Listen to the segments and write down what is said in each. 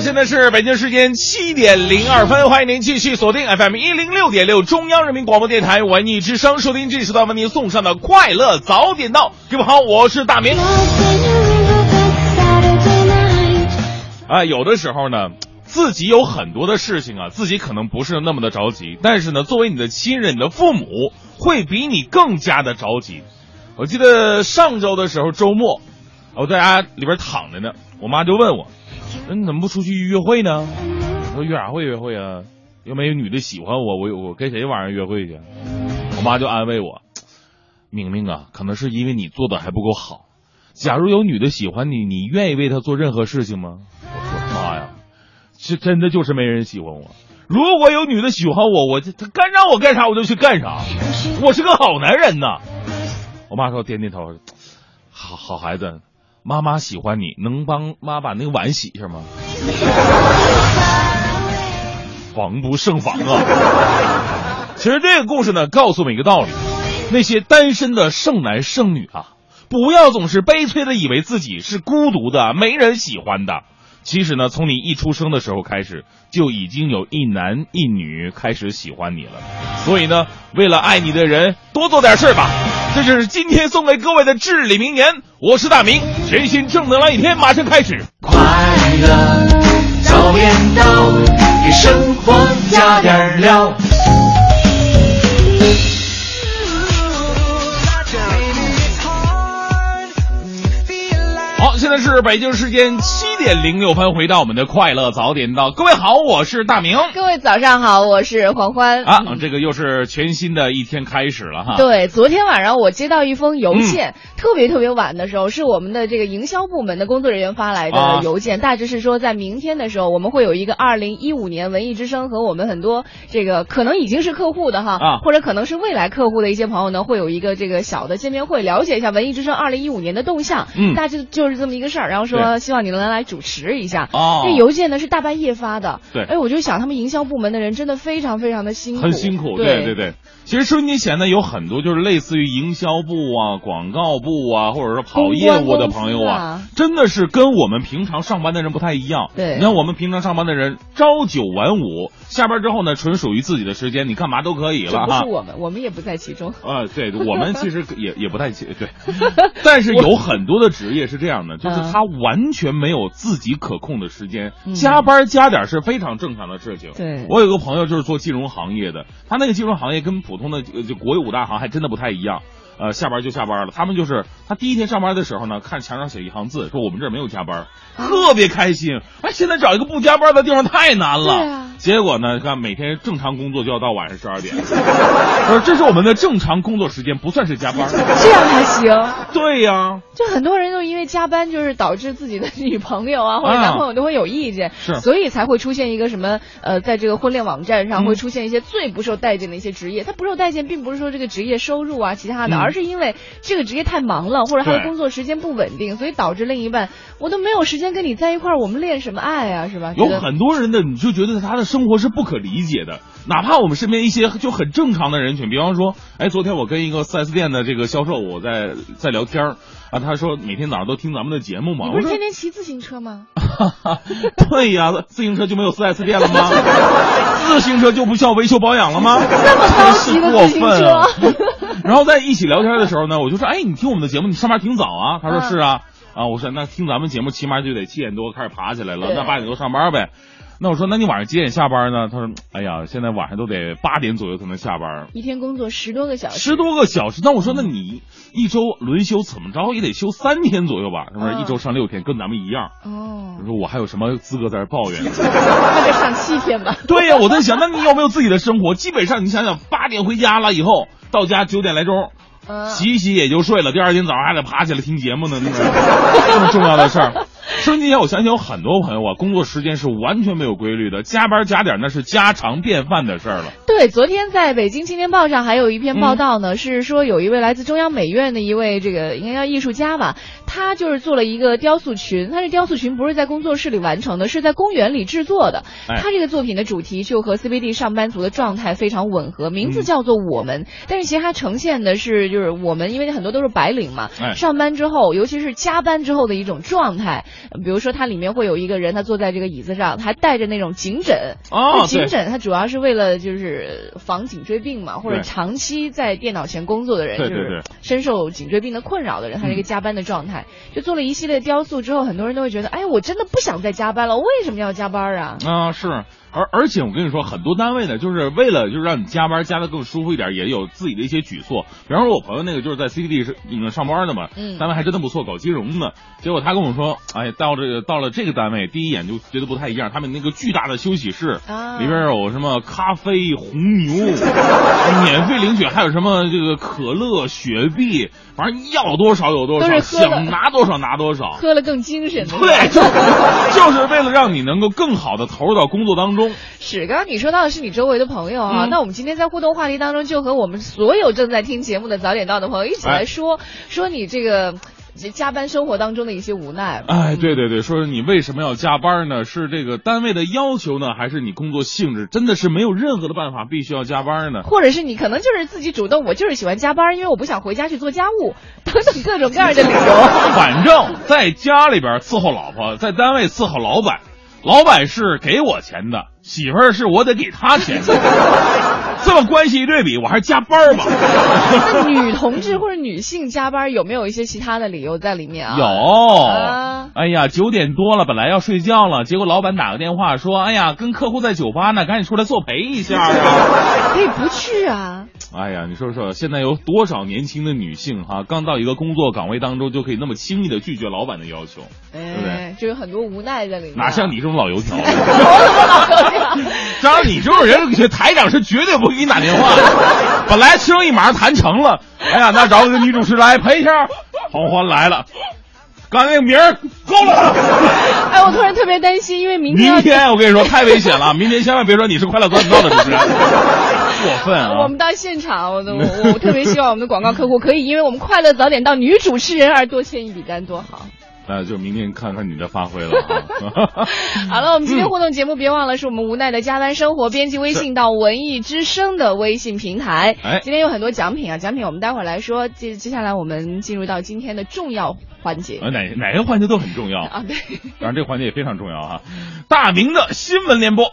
现在是北京时间七点零二分，欢迎您继续锁定 FM 一零六点六中央人民广播电台文艺之声，收听这时段为您送上的快乐早点到。各位好，我是大明。啊，有的时候呢，自己有很多的事情啊，自己可能不是那么的着急，但是呢，作为你的亲人、你的父母，会比你更加的着急。我记得上周的时候，周末，我在家里边躺着呢，我妈就问我。那你怎么不出去约会呢？我说约啥会约会啊？又没有女的喜欢我，我我跟谁晚上约会去？我妈就安慰我：“明明啊，可能是因为你做的还不够好。假如有女的喜欢你，你愿意为她做任何事情吗？”我说：“妈呀，这真的就是没人喜欢我。如果有女的喜欢我，我就她干让我干啥我就去干啥。我是个好男人呐。”我妈说点点头：“好好孩子。”妈妈喜欢你，能帮妈把那个碗洗一下吗？防不胜防啊！其实这个故事呢，告诉我们一个道理：那些单身的剩男剩女啊，不要总是悲催的以为自己是孤独的、没人喜欢的。其实呢，从你一出生的时候开始，就已经有一男一女开始喜欢你了。所以呢，为了爱你的人，多做点事儿吧。这就是今天送给各位的至理名言。我是大明，全新正能量一天马上开始。快乐早点到，给生活加点料。好，现在是北京时间七点零六分，回到我们的快乐早点到。各位好，我是大明。各位早上好，我是黄欢。啊，这个又是全新的一天开始了哈。对，昨天晚上我接到一封邮件，嗯特别特别晚的时候，是我们的这个营销部门的工作人员发来啊的邮件，大致是说在明天的时候，我们会有一个二零一五年文艺之声和我们很多这个可能已经是客户的哈，啊或者可能是未来客户的一些朋友呢，会有一个这个小的见面会，了解一下文艺之声二零一五年的动向。嗯大致就是这么一个事儿，然后说希望你能来主持一下。哦这邮件呢是大半夜发的，对哎，我就想他们营销部门的人真的非常非常的辛苦，很辛苦，对对对。其实收音机前呢有很多就是类似于营销部啊、广告部啊，或者说跑业务的朋友啊啊，真的是跟我们平常上班的人不太一样。对你看我们平常上班的人朝九晚五，下班之后呢纯属于自己的时间，你干嘛都可以了哈。不是我们，我们也不在其中。啊，对，我们其实 也也不太起对，但是有很多的职业是这样的，就是嗯他完全没有自己可控的时间，嗯加班加点是非常正常的事情。对我有个朋友就是做金融行业的，他那个金融行业跟普通的呃就国有五大行还真的不太一样。呃，下班就下班了。他们就是他第一天上班的时候呢，看墙上写一行字，说我们这儿没有加班，特别开心。哎，现在找一个不加班的地方太难了。对啊结果呢，看每天正常工作就要到晚上十二点，这是我们的正常工作时间，不算是加班。这样还行。对呀、就很多人就因为加班，就是导致自己的女朋友啊或者啊男朋友都会有意见，是所以才会出现一个什么呃，在这个婚恋网站上嗯会出现一些最不受待见的一些职业。它不受待见，并不是说这个职业收入啊其他的，嗯而是因为这个职业太忙了，或者他的工作时间不稳定，所以导致另一半我都没有时间跟你在一块儿，我们恋什么爱啊，是吧？有很多人的，你就觉得他的生活是不可理解的。哪怕我们身边一些就很正常的人群，比方说，哎，昨天我跟一个四 S 店的这个销售，我在在聊天儿啊，他说每天早上都听咱们的节目嘛。你不是我说天天骑自行车吗？对呀，自行车就没有 4S 店了吗？自行车就不需要维修保养了吗？这么高级的真是过分啊！车，然后在一起聊天的时候呢，我就说，哎，你听我们的节目，你上班挺早啊？他说嗯是啊。啊，我说那听咱们节目起码就得七点多开始爬起来了，那八点多上班呗。那我说，那你晚上几点下班呢？他说，哎呀，现在晚上都得八点左右才能下班，一天工作十多个小时，十多个小时。那我说，那你一周轮休怎么着也得休三天左右吧？是不是一周上六天，跟咱们一样。哦我，说我还有什么资格在这抱怨？那得上七天吧。对呀、我在想，那你有没有自己的生活？基本上你想想，八点回家了以后，到家九点来钟，嗯，洗一洗也就睡了，第二天早上还得爬起来听节目呢，那个这么重要的事儿。收音机前，我相信有很多朋友啊，工作时间是完全没有规律的，加班加点那是家常便饭的事儿了。对，昨天在北京青年报上还有一篇报道嗯呢，是说有一位来自中央美院的一位这个应该叫艺术家吧，他他就是做了一个雕塑群，他这雕塑群不是在工作室里完成的，是在公园里制作的。他这个作品的主题就和 CBD 上班族的状态非常吻合，名字叫做我们，但是其实它呈现的是就是我们，因为很多都是白领嘛，上班之后，尤其是加班之后的一种状态。比如说它里面会有一个人，他坐在这个椅子上，还带着那种颈枕。哦，颈枕它主要是为了就是防颈椎病嘛，或者长期在电脑前工作的人，就是深受颈椎病的困扰的人，他是一个加班的状态。就做了一系列雕塑之后，很多人都会觉得，哎，我真的不想再加班了，为什么要加班啊？啊，是。而而且我跟你说，很多单位呢，就是为了就是让你加班加的更舒服一点，也有自己的一些举措。比方说，我朋友那个就是在 CBD 是上班的嘛，单位还真的不错，搞金融的。结果他跟我说，哎，到这个到了这个单位，第一眼就觉得不太一样。他们那个巨大的休息室，里边有什么咖啡、红牛，免费领取，还有什么这个可乐、雪碧，反正要多少有多少，想拿多少拿多少，喝了更精神。对，就是为了让你能够更好的投入到工作当中。是，刚刚你说到的是你周围的朋友啊，那我们今天在互动话题当中，就和我们所有正在听节目的早点到的朋友一起来说说你这个加班生活当中的一些无奈。哎，对对对，说说你为什么要加班呢？是这个单位的要求呢，还是你工作性质真的是没有任何的办法必须要加班呢？或者是你可能就是自己主动，我就是喜欢加班，因为我不想回家去做家务，等等各种各样的理由。反正在家里边伺候老婆，在单位伺候老板。老板是给我钱的，媳妇儿是我得给他钱。这么关系一对比，我还是加班吧。那女同志或者女性加班有没有一些其他的理由在里面啊？有。啊哎呀，九点多了，本来要睡觉了，结果老板打个电话说：“哎呀，跟客户在酒吧呢，赶紧出来作陪一下啊。”可以不去啊。哎呀，你说说，现在有多少年轻的女性哈，刚到一个工作岗位当中，就可以那么轻易的拒绝老板的要求，对不对？就有很多无奈在里面。哪像你这种老油条？老油条。张你这种人，台长是绝对不给你打电话。本来生意马上谈成了，哎呀，那找个女主持来陪一下。黄欢来了，刚才那个名儿够了。哎，我突然特别担心，因为明天明天我跟你说太危险了，明天千万别说你是快乐早点到的主持人。过分啊！我们到现场，我我我特别希望我们的广告客户可以因为我们快乐早点到女主持人而多签一笔单，多好。那就明天看看你的发挥了。啊 好了，我们今天互动节目，别忘了是我们无奈的加班生活编辑微信到文艺之声的微信平台。哎，今天有很多奖品啊，奖品我们待会儿来说。接接下来我们进入到今天的重要环节。哪哪个环节都很重要啊，对。当然这个环节也非常重要哈。大明的新闻联播。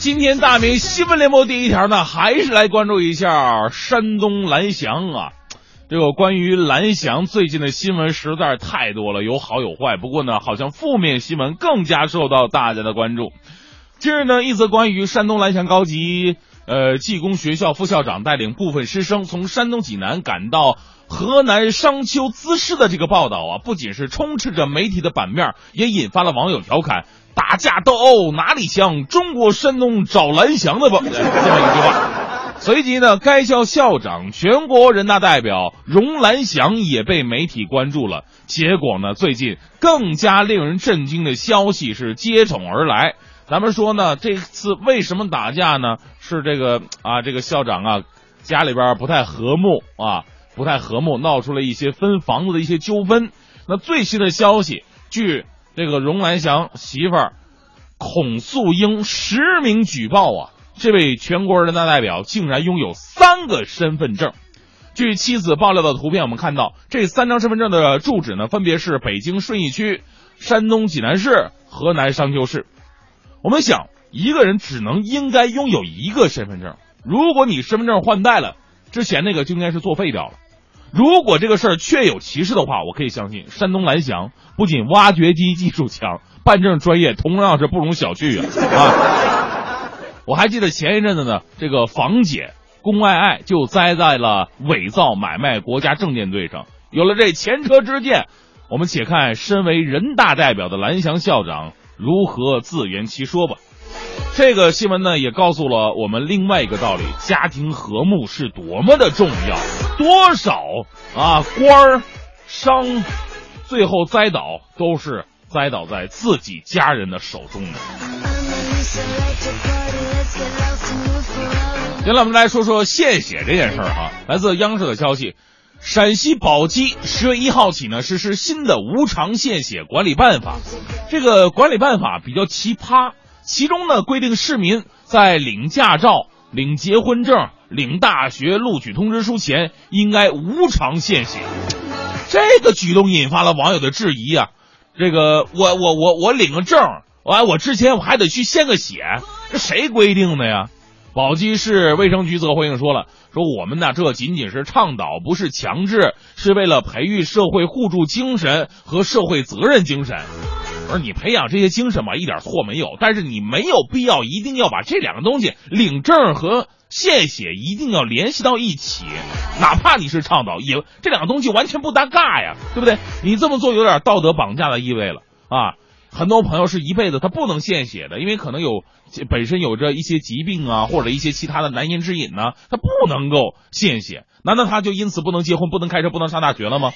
今天大明新闻联播第一条呢，还是来关注一下山东蓝翔啊。这个关于蓝翔最近的新闻实在太多了，有好有坏。不过呢，好像负面新闻更加受到大家的关注。近日呢，一则关于山东蓝翔高级呃技工学校副校长带领部分师生从山东济南赶到河南商丘滋事的这个报道啊，不仅是充斥着媒体的版面，也引发了网友调侃。打架斗殴哪里像中国山东找蓝翔的吧？这么一句话。随即呢，该校校长、全国人大代表荣蓝翔也被媒体关注了。结果呢，最近更加令人震惊的消息是接踵而来。咱们说呢，这次为什么打架呢？是这个啊，这个校长啊，家里边不太和睦啊，不太和睦，闹出了一些分房子的一些纠纷。那最新的消息，据。这个荣兰祥媳妇儿孔素英实名举报啊，这位全国人大代表竟然拥有三个身份证。据妻子爆料的图片，我们看到这三张身份证的住址呢，分别是北京顺义区、山东济南市、河南商丘市。我们想，一个人只能应该拥有一个身份证。如果你身份证换代了，之前那个就应该是作废掉了。如果这个事儿确有其事的话，我可以相信山东蓝翔不仅挖掘机技术强，办证专业同样是不容小觑啊！啊，我还记得前一阵子呢，这个房姐龚爱爱就栽在了伪造买卖国家证件罪上，有了这前车之鉴，我们且看身为人大代表的蓝翔校长如何自圆其说吧。这个新闻呢，也告诉了我们另外一个道理：家庭和睦是多么的重要。多少啊官儿、商，最后栽倒都是栽倒在自己家人的手中的。接下来我们来说说献血这件事儿啊。来自央视的消息，陕西宝鸡十月一号起呢实施新的无偿献血管理办法。这个管理办法比较奇葩。其中呢，规定市民在领驾照、领结婚证、领大学录取通知书前，应该无偿献血。这个举动引发了网友的质疑啊！这个我我我我领个证，完我之前我还得去献个血，这谁规定的呀？宝鸡市卫生局则回应说了，说我们呢这仅仅是倡导，不是强制，是为了培育社会互助精神和社会责任精神。而你培养这些精神吧，一点错没有，但是你没有必要一定要把这两个东西领证和献血一定要联系到一起，哪怕你是倡导，也这两个东西完全不搭嘎呀，对不对？你这么做有点道德绑架的意味了啊！很多朋友是一辈子他不能献血的，因为可能有本身有着一些疾病啊，或者一些其他的难言之隐呢，他不能够献血，难道他就因此不能结婚、不能开车、不能上大学了吗？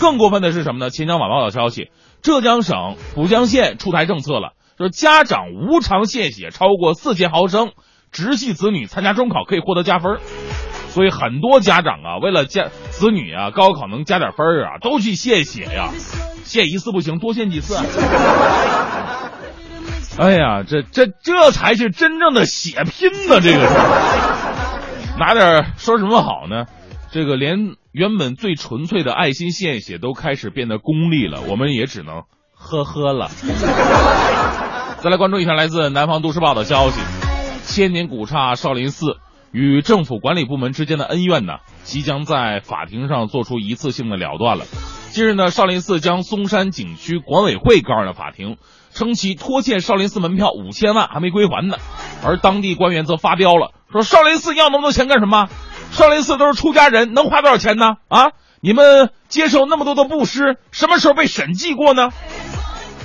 更过分的是什么呢？钱江晚报的消息。浙江省浦江县出台政策了，就是家长无偿献血超过四千毫升，直系子女参加中考可以获得加分。所以很多家长啊，为了家子女啊高考能加点分啊，都去献血呀，献一次不行，多献几次。哎呀，这这这才是真正的血拼呢，这个拿点说什么好呢？这个连原本最纯粹的爱心献血都开始变得功利了，我们也只能呵呵了。再来关注一下来自南方都市报的消息：千年古刹少林寺与政府管理部门之间的恩怨呢，即将在法庭上做出一次性的了断了。近日呢，少林寺将嵩山景区管委会告上了法庭，称其拖欠少林寺门票五千万还没归还呢，而当地官员则发飙了，说少林寺要那么多钱干什么？少林寺都是出家人，能花多少钱呢？啊，你们接受那么多的布施，什么时候被审计过呢？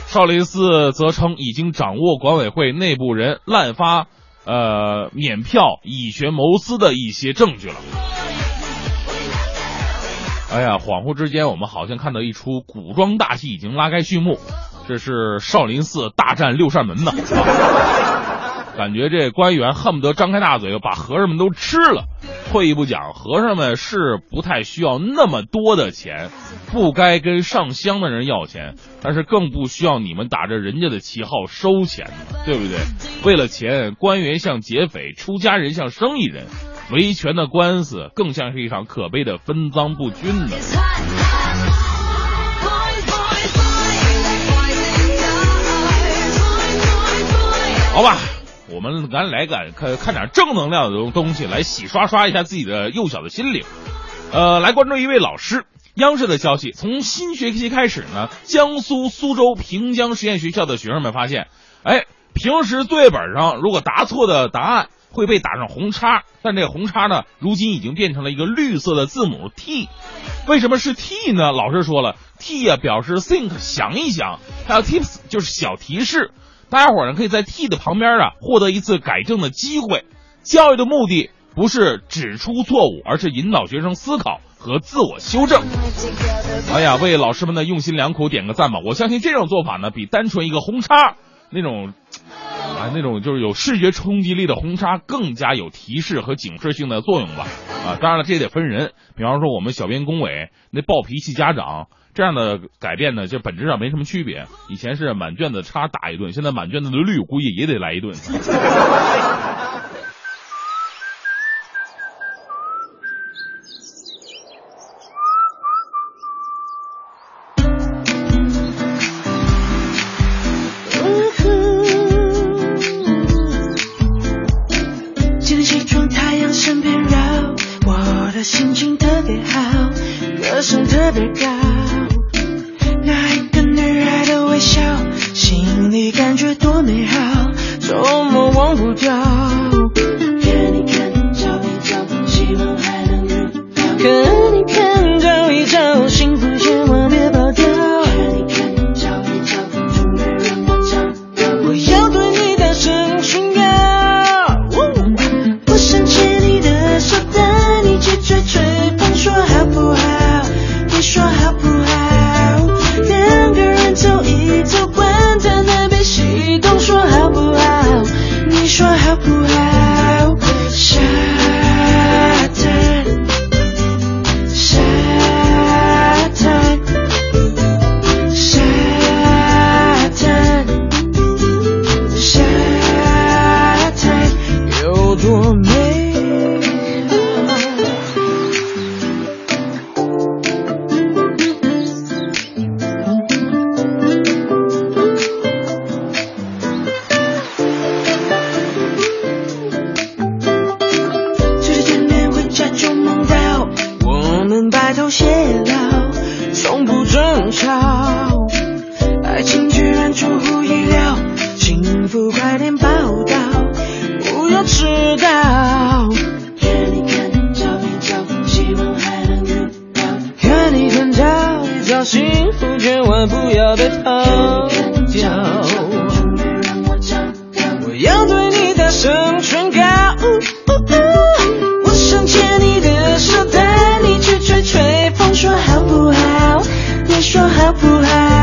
少林寺则称已经掌握管委会内部人滥发，呃，免票以权谋私的一些证据了。哎呀，恍惚之间，我们好像看到一出古装大戏已经拉开序幕，这是少林寺大战六扇门呢。感觉这官员恨不得张开大嘴把和尚们都吃了。退一步讲，和尚们是不太需要那么多的钱，不该跟上香的人要钱，但是更不需要你们打着人家的旗号收钱，对不对？为了钱，官员像劫匪，出家人像生意人，维权的官司更像是一场可悲的分赃不均的。好吧。我们咱来个看看点正能量的东西，来洗刷刷一下自己的幼小的心灵。呃，来关注一位老师。央视的消息，从新学期开始呢，江苏苏州平江实验学校的学生们发现，哎，平时作业本上如果答错的答案会被打上红叉，但这个红叉呢，如今已经变成了一个绿色的字母 T。为什么是 T 呢？老师说了，T 啊表示 think 想一想，还有 tips 就是小提示。大家伙儿呢可以在 T 的旁边啊获得一次改正的机会。教育的目的不是指出错误，而是引导学生思考和自我修正。哎呀，为老师们的用心良苦点个赞吧！我相信这种做法呢，比单纯一个红叉那种啊那种就是有视觉冲击力的红叉更加有提示和警示性的作用吧。啊，当然了，这也得分人。比方说我们小编工委那暴脾气家长。这样的改变呢，就本质上没什么区别。以前是满卷子叉打一顿，现在满卷子的绿估计也得来一顿。不害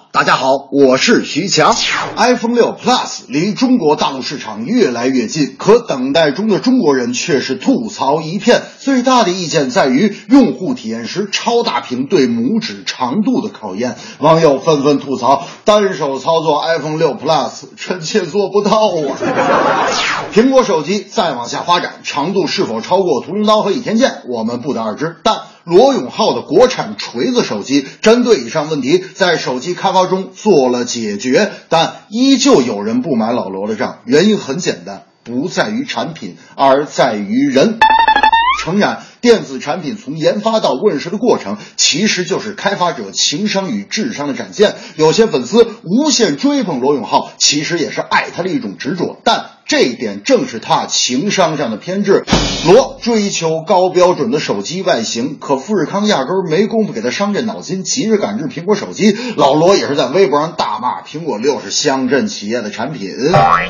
大家好，我是徐强。iPhone 六 Plus 离中国大陆市场越来越近，可等待中的中国人却是吐槽一片。最大的意见在于用户体验时超大屏对拇指长度的考验。网友纷纷吐槽，单手操作 iPhone 六 Plus 臣妾做不到啊！苹果手机再往下发展，长度是否超过屠龙刀和倚天剑，我们不得而知。但罗永浩的国产锤子手机针对以上问题，在手机开发中做了解决，但依旧有人不买老罗的账。原因很简单，不在于产品，而在于人。诚然，电子产品从研发到问世的过程，其实就是开发者情商与智商的展现。有些粉丝无限追捧罗永浩，其实也是爱他的一种执着。但这一点正是他情商上的偏执。罗追求高标准的手机外形，可富士康压根儿没工夫给他伤这脑筋，急着赶制苹果手机。老罗也是在微博上大骂苹果六是乡镇企业的产品。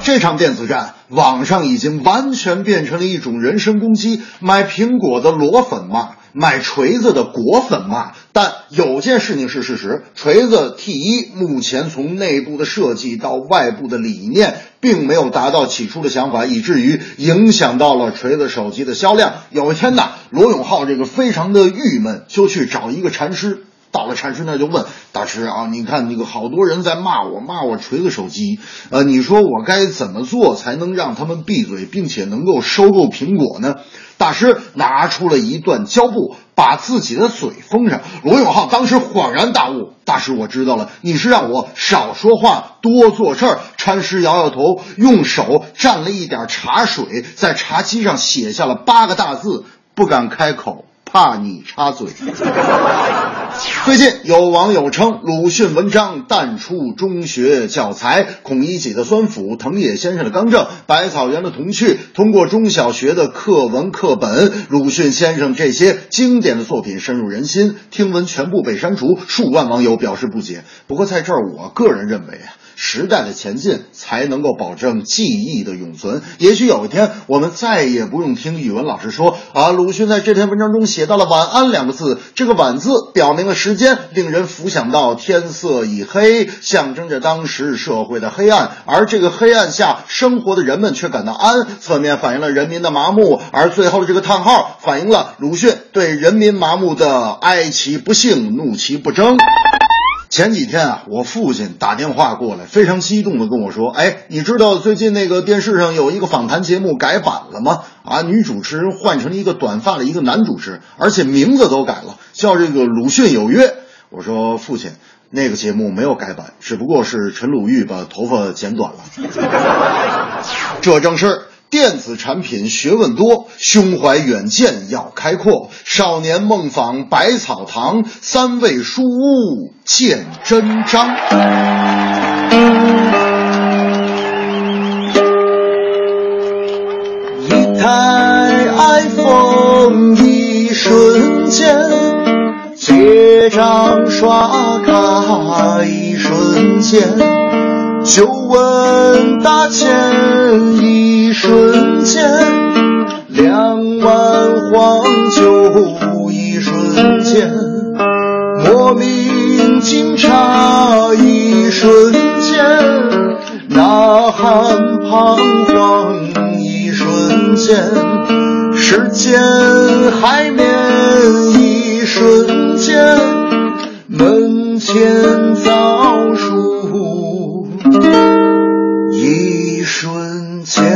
这场电子战，网上已经完全变成了一种人身攻击，买苹果的罗粉骂。买锤子的果粉骂，但有件事情是事实：锤子 T 一目前从内部的设计到外部的理念，并没有达到起初的想法，以至于影响到了锤子手机的销量。有一天呢，罗永浩这个非常的郁闷，就去找一个禅师。到了禅师那就问大师啊，你看那个好多人在骂我，骂我锤子手机，呃，你说我该怎么做才能让他们闭嘴，并且能够收购苹果呢？大师拿出了一段胶布，把自己的嘴封上。罗永浩当时恍然大悟，大师我知道了，你是让我少说话，多做事儿。禅师摇摇头，用手蘸了一点茶水，在茶几上写下了八个大字：不敢开口。怕你插嘴。最近有网友称鲁迅文章淡出中学教材，孔乙己的酸腐，藤野先生的刚正，百草园的童趣，通过中小学的课文课本，鲁迅先生这些经典的作品深入人心。听闻全部被删除，数万网友表示不解。不过在这儿，我个人认为啊。时代的前进才能够保证记忆的永存。也许有一天，我们再也不用听语文老师说啊，鲁迅在这篇文章中写到了“晚安”两个字，这个“晚”字表明了时间，令人浮想到天色已黑，象征着当时社会的黑暗，而这个黑暗下生活的人们却感到安，侧面反映了人民的麻木，而最后的这个叹号反映了鲁迅对人民麻木的哀其不幸，怒其不争。前几天啊，我父亲打电话过来，非常激动的跟我说：“哎，你知道最近那个电视上有一个访谈节目改版了吗？啊，女主持人换成了一个短发的一个男主持，而且名字都改了，叫这个《鲁迅有约》。”我说：“父亲，那个节目没有改版，只不过是陈鲁豫把头发剪短了。” 这正是。电子产品学问多，胸怀远见要开阔。少年梦访百草堂，三味书屋见真章。一台 iPhone，一瞬间；结账刷卡，一瞬间。久闻大千一瞬间，两碗黄酒一瞬间，莫名惊诧一瞬间，呐喊彷徨一瞬间，时间海面一瞬间，门前枣树。瞬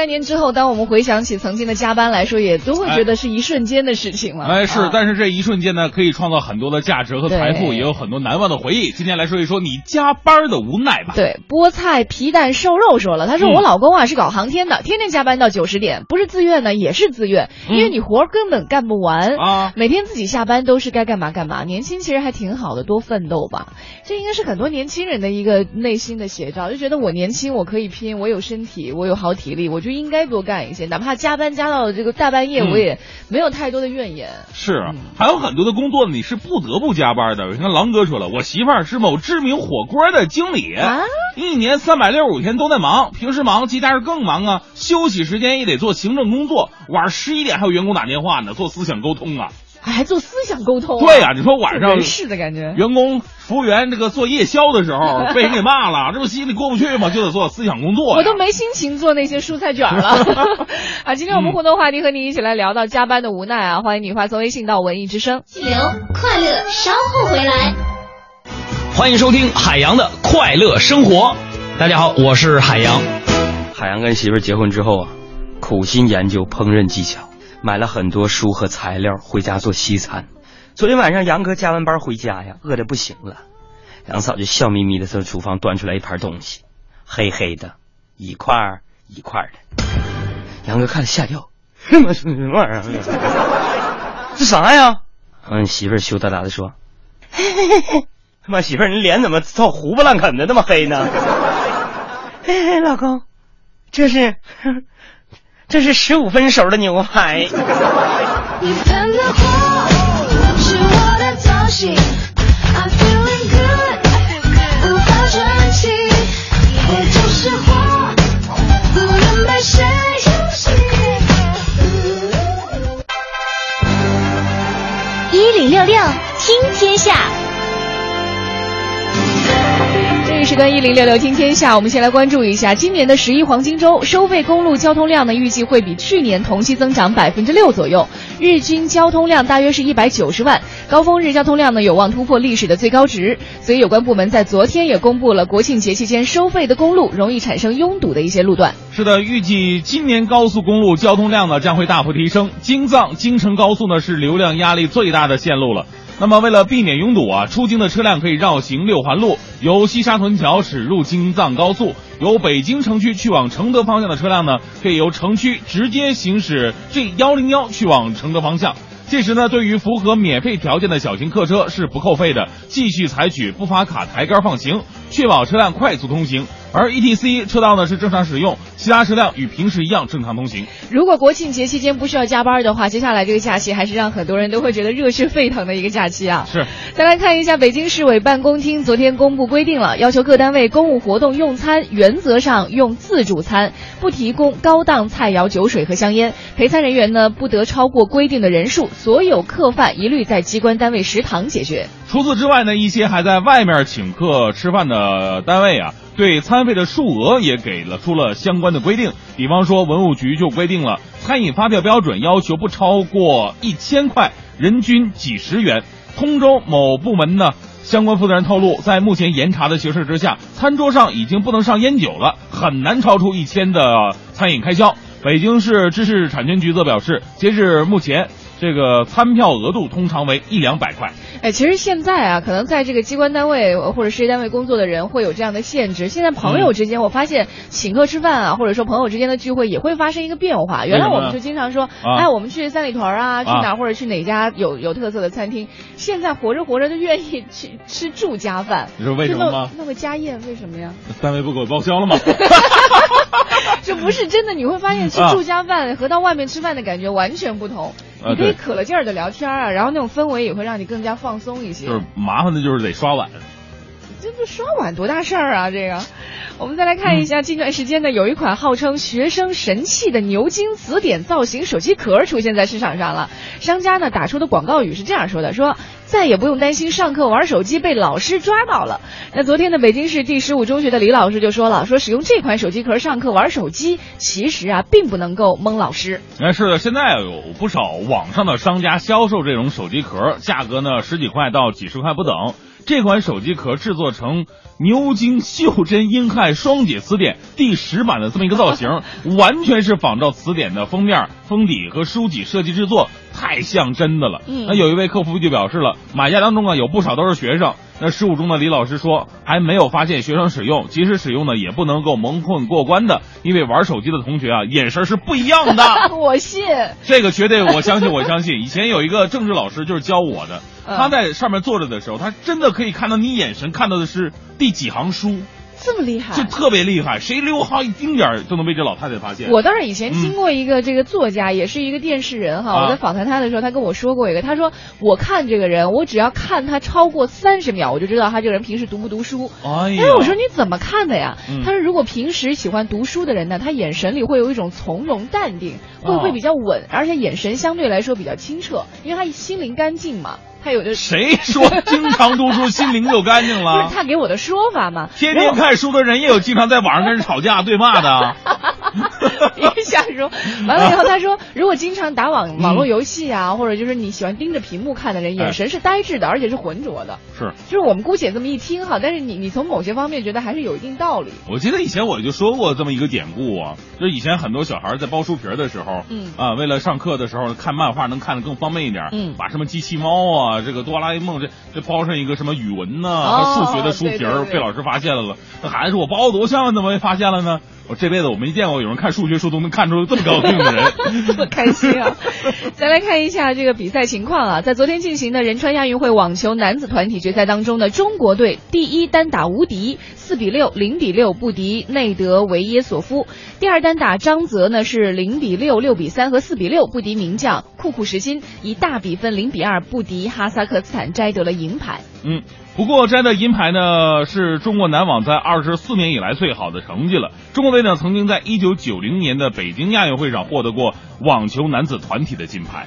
间。三年之后，当我们回想起曾经的加班来说，也都会觉得是一瞬间的事情了。哎，是，但是这一瞬间呢，可以创造很多的价值和财富，也有很多难忘的回忆。今天来说一说你加班的无奈吧。对，菠菜皮蛋瘦肉说了，他说我老公啊是搞航天的，天天加班到九十点，不是自愿呢，也是自愿，因为你活根本干不完啊。每天自己下班都是该干嘛干嘛。年轻其实还挺好的，多奋斗吧。这应该是很多年轻人的一个内心的写照，就觉得我年轻，我可以拼，我有身体，我有好体力，我就。就应该多干一些，哪怕加班加到这个大半夜，我也没有太多的怨言。是啊，还有很多的工作你是不得不加班的。你看狼哥说了，我媳妇儿是某知名火锅的经理，一年三百六十五天都在忙，平时忙，节假日更忙啊，休息时间也得做行政工作，晚上十一点还有员工打电话呢，做思想沟通啊。还做思想沟通？对呀，你说晚上是的感觉，员工、服务员这个做夜宵的时候 被人给骂了，这不心里过不去吗？就得做思想工作。我都没心情做那些蔬菜卷了。啊，今天我们互动话题和你一起来聊到加班的无奈啊，欢迎你发送微信到文艺之声。气流快乐，稍后回来。欢迎收听海洋的快乐生活。大家好，我是海洋。海洋跟媳妇结婚之后啊，苦心研究烹饪技巧。买了很多书和材料回家做西餐。昨天晚上杨哥加完班回家呀，饿得不行了。杨嫂就笑眯眯的从厨房端出来一盘东西，黑黑的，一块一块的。杨哥看了吓掉，什么什么玩意儿？这啥呀？嗯，媳妇羞答答的说：“他妈媳妇，你脸怎么操胡不烂啃的那么黑呢？”嘿嘿，老公，这是。这是十五分熟的牛排。一零六六听天下。时段一零六六听天下，我们先来关注一下今年的十一黄金周，收费公路交通量呢，预计会比去年同期增长百分之六左右，日均交通量大约是一百九十万，高峰日交通量呢有望突破历史的最高值。所以有关部门在昨天也公布了国庆节期间收费的公路容易产生拥堵的一些路段。是的，预计今年高速公路交通量呢将会大幅提升，京藏京承高速呢是流量压力最大的线路了。那么，为了避免拥堵啊，出京的车辆可以绕行六环路，由西沙屯桥驶入京藏高速；由北京城区去往承德方向的车辆呢，可以由城区直接行驶 G 幺零幺去往承德方向。届时呢，对于符合免费条件的小型客车是不扣费的，继续采取不发卡抬杆放行，确保车辆快速通行。而 E T C 车道呢是正常使用，其他车辆与平时一样正常通行。如果国庆节期间不需要加班的话，接下来这个假期还是让很多人都会觉得热血沸腾的一个假期啊！是。再来看一下北京市委办公厅昨天公布规定了，要求各单位公务活动用餐原则上用自助餐，不提供高档菜肴、酒水和香烟。陪餐人员呢不得超过规定的人数，所有客饭一律在机关单位食堂解决。除此之外呢，一些还在外面请客吃饭呃单位啊。对餐费的数额也给了出了相关的规定，比方说文物局就规定了餐饮发票标准要求不超过一千块，人均几十元。通州某部门呢相关负责人透露，在目前严查的形势之下，餐桌上已经不能上烟酒了，很难超出一千的餐饮开销。北京市知识产权局则表示，截至目前。这个餐票额度通常为一两百块。哎，其实现在啊，可能在这个机关单位或者事业单位工作的人会有这样的限制。现在朋友之间，我发现请客吃饭啊，或者说朋友之间的聚会也会发生一个变化。原来我们就经常说，哎，我们去三里屯啊，去哪或者去哪家有有特色的餐厅。现在活着活着就愿意去吃住家饭。你说为什么吗？弄个家宴，为什么呀？单位不给我报销了吗？这不是真的，你会发现吃住家饭和到外面吃饭的感觉完全不同。你可以可了劲儿的聊天啊，然后那种氛围也会让你更加放松一些。就是麻烦的就是得刷碗，这不刷碗多大事儿啊？这个，我们再来看一下，近段时间呢，有一款号称学生神器的牛津词典造型手机壳出现在市场上了。商家呢打出的广告语是这样说的：说。再也不用担心上课玩手机被老师抓到了。那昨天的北京市第十五中学的李老师就说了，说使用这款手机壳上课玩手机，其实啊并不能够蒙老师。哎，是的，现在有不少网上的商家销售这种手机壳，价格呢十几块到几十块不等。这款手机壳制作成牛津袖珍英汉双解词典第十版的这么一个造型，完全是仿照词典的封面、封底和书籍设计制作。太像真的了。那有一位客服就表示了，买家当中啊有不少都是学生。那十五中的李老师说，还没有发现学生使用，即使使用呢，也不能够蒙混过关的，因为玩手机的同学啊，眼神是不一样的。我信这个绝对，我相信，我相信。以前有一个政治老师就是教我的，他在上面坐着的时候，他真的可以看到你眼神看到的是第几行书。这么厉害，就特别厉害，谁溜号一丁点儿都能被这老太太发现。我倒是以前听过一个这个作家，也是一个电视人哈。我在访谈他的时候，他跟我说过一个，他说我看这个人，我只要看他超过三十秒，我就知道他这个人平时读不读书。哎呀，我说你怎么看的呀？他说如果平时喜欢读书的人呢，他眼神里会有一种从容淡定，会会比较稳，而且眼神相对来说比较清澈，因为他心灵干净嘛。他有的谁说经常读书心灵就干净了？不是他给我的说法嘛？天天看书的人也有经常在网上跟人吵架对骂的。别瞎说。完了以后，他说，如果经常打网网络游戏啊，或者就是你喜欢盯着屏幕看的人，眼神是呆滞的，而且是浑浊的。是，就是我们姑且这么一听哈，但是你你从某些方面觉得还是有一定道理。我记得以前我就说过这么一个典故啊，就是以前很多小孩在包书皮的时候，嗯啊，为了上课的时候看漫画能看得更方便一点，嗯，把什么机器猫啊，这个哆啦 A 梦这这包上一个什么语文呐和数学的书皮儿，被老师发现了了。那孩子说我包的多像，怎么没发现了呢？我这辈子我没见过有人看数学书都能看出这么高兴的人，这么开心啊！再来看一下这个比赛情况啊，在昨天进行的仁川亚运会网球男子团体决赛当中呢，中国队第一单打无敌，四比六、零比六不敌内德维耶索夫；第二单打张泽呢是零比六、六比三和四比六不敌名将库库什金，以大比分零比二不敌哈萨克斯坦，摘得了银牌。嗯。不过摘的银牌呢，是中国男网在二十四年以来最好的成绩了。中国队呢，曾经在一九九零年的北京亚运会上获得过网球男子团体的金牌。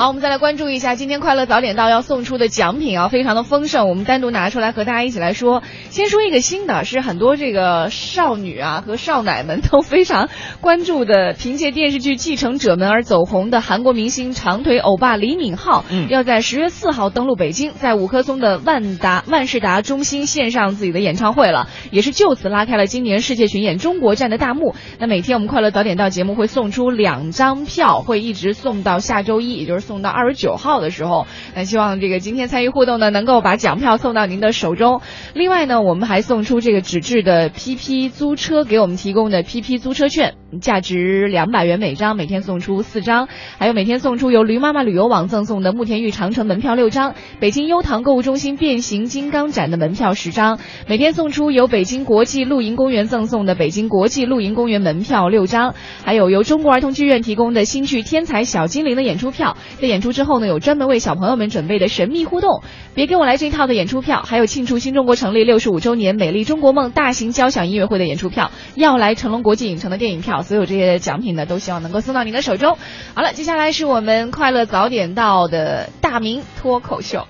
好，我们再来关注一下今天快乐早点到要送出的奖品啊，非常的丰盛。我们单独拿出来和大家一起来说。先说一个新的，是很多这个少女啊和少奶们都非常关注的，凭借电视剧《继承者们》而走红的韩国明星长腿欧巴李敏镐，嗯，要在十月四号登陆北京，在五棵松的万达万事达中心献上自己的演唱会了，也是就此拉开了今年世界巡演中国站的大幕。那每天我们快乐早点到节目会送出两张票，会一直送到下周一，也就是。送到二十九号的时候，那希望这个今天参与互动呢，能够把奖票送到您的手中。另外呢，我们还送出这个纸质的 PP 租车给我们提供的 PP 租车券，价值两百元每张，每天送出四张。还有每天送出由驴妈妈旅游网赠送的慕田峪长城门票六张，北京优唐购物中心变形金刚展的门票十张。每天送出由北京国际露营公园赠送的北京国际露营公园门票六张，还有由中国儿童剧院提供的新剧《天才小精灵》的演出票。在演出之后呢，有专门为小朋友们准备的神秘互动，别给我来这一套的演出票，还有庆祝新中国成立六十五周年美丽中国梦大型交响音乐会的演出票，要来成龙国际影城的电影票，所有这些奖品呢，都希望能够送到您的手中。好了，接下来是我们快乐早点到的大明脱口秀。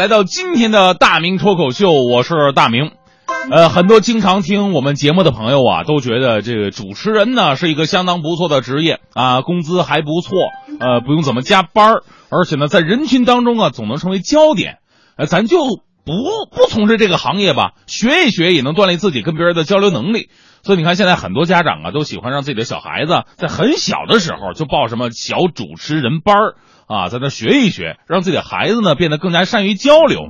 来到今天的大明脱口秀，我是大明。呃，很多经常听我们节目的朋友啊，都觉得这个主持人呢是一个相当不错的职业啊，工资还不错，呃，不用怎么加班，而且呢，在人群当中啊，总能成为焦点。呃，咱就不不从事这个行业吧，学一学也能锻炼自己跟别人的交流能力。所以你看，现在很多家长啊，都喜欢让自己的小孩子在很小的时候就报什么小主持人班儿啊，在那学一学，让自己的孩子呢变得更加善于交流。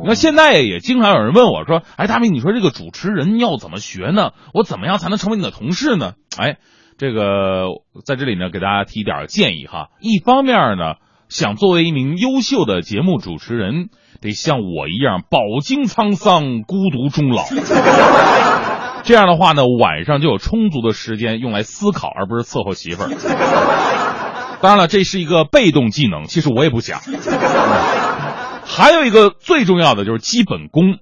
你看现在也经常有人问我说：“哎，大明，你说这个主持人要怎么学呢？我怎么样才能成为你的同事呢？”哎，这个在这里呢，给大家提一点建议哈。一方面呢，想作为一名优秀的节目主持人，得像我一样饱经沧桑、孤独终老。这样的话呢，晚上就有充足的时间用来思考，而不是伺候媳妇儿。当然了，这是一个被动技能，其实我也不想。还有一个最重要的就是基本功，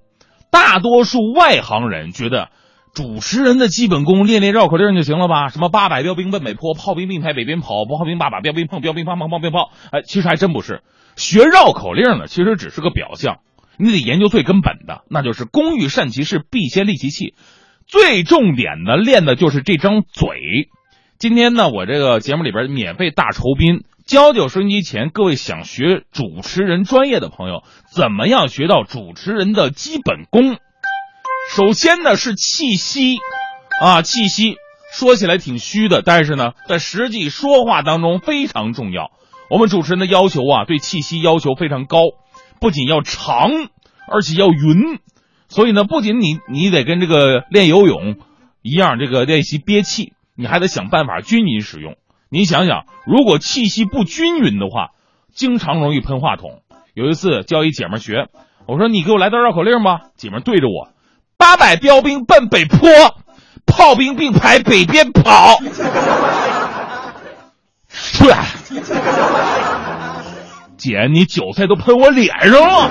大多数外行人觉得。主持人的基本功，练练绕口令就行了吧？什么八百标兵奔北坡，炮兵并排北边跑，炮兵八把，标兵碰，标兵砰砰砰，兵炮。哎，其实还真不是。学绕口令呢，其实只是个表象，你得研究最根本的，那就是工欲善其事，必先利其器。最重点的练的就是这张嘴。今天呢，我这个节目里边免费大酬宾，教教收音机前各位想学主持人专业的朋友，怎么样学到主持人的基本功。首先呢是气息，啊，气息说起来挺虚的，但是呢，在实际说话当中非常重要。我们主持人的要求啊，对气息要求非常高，不仅要长，而且要匀。所以呢，不仅你你得跟这个练游泳一样，这个练习憋气，你还得想办法均匀使用。你想想，如果气息不均匀的话，经常容易喷话筒。有一次教一姐们学，我说你给我来段绕口令吧，姐们对着我。八百标兵奔北坡，炮兵并排北边跑。对，姐，你韭菜都喷我脸上了。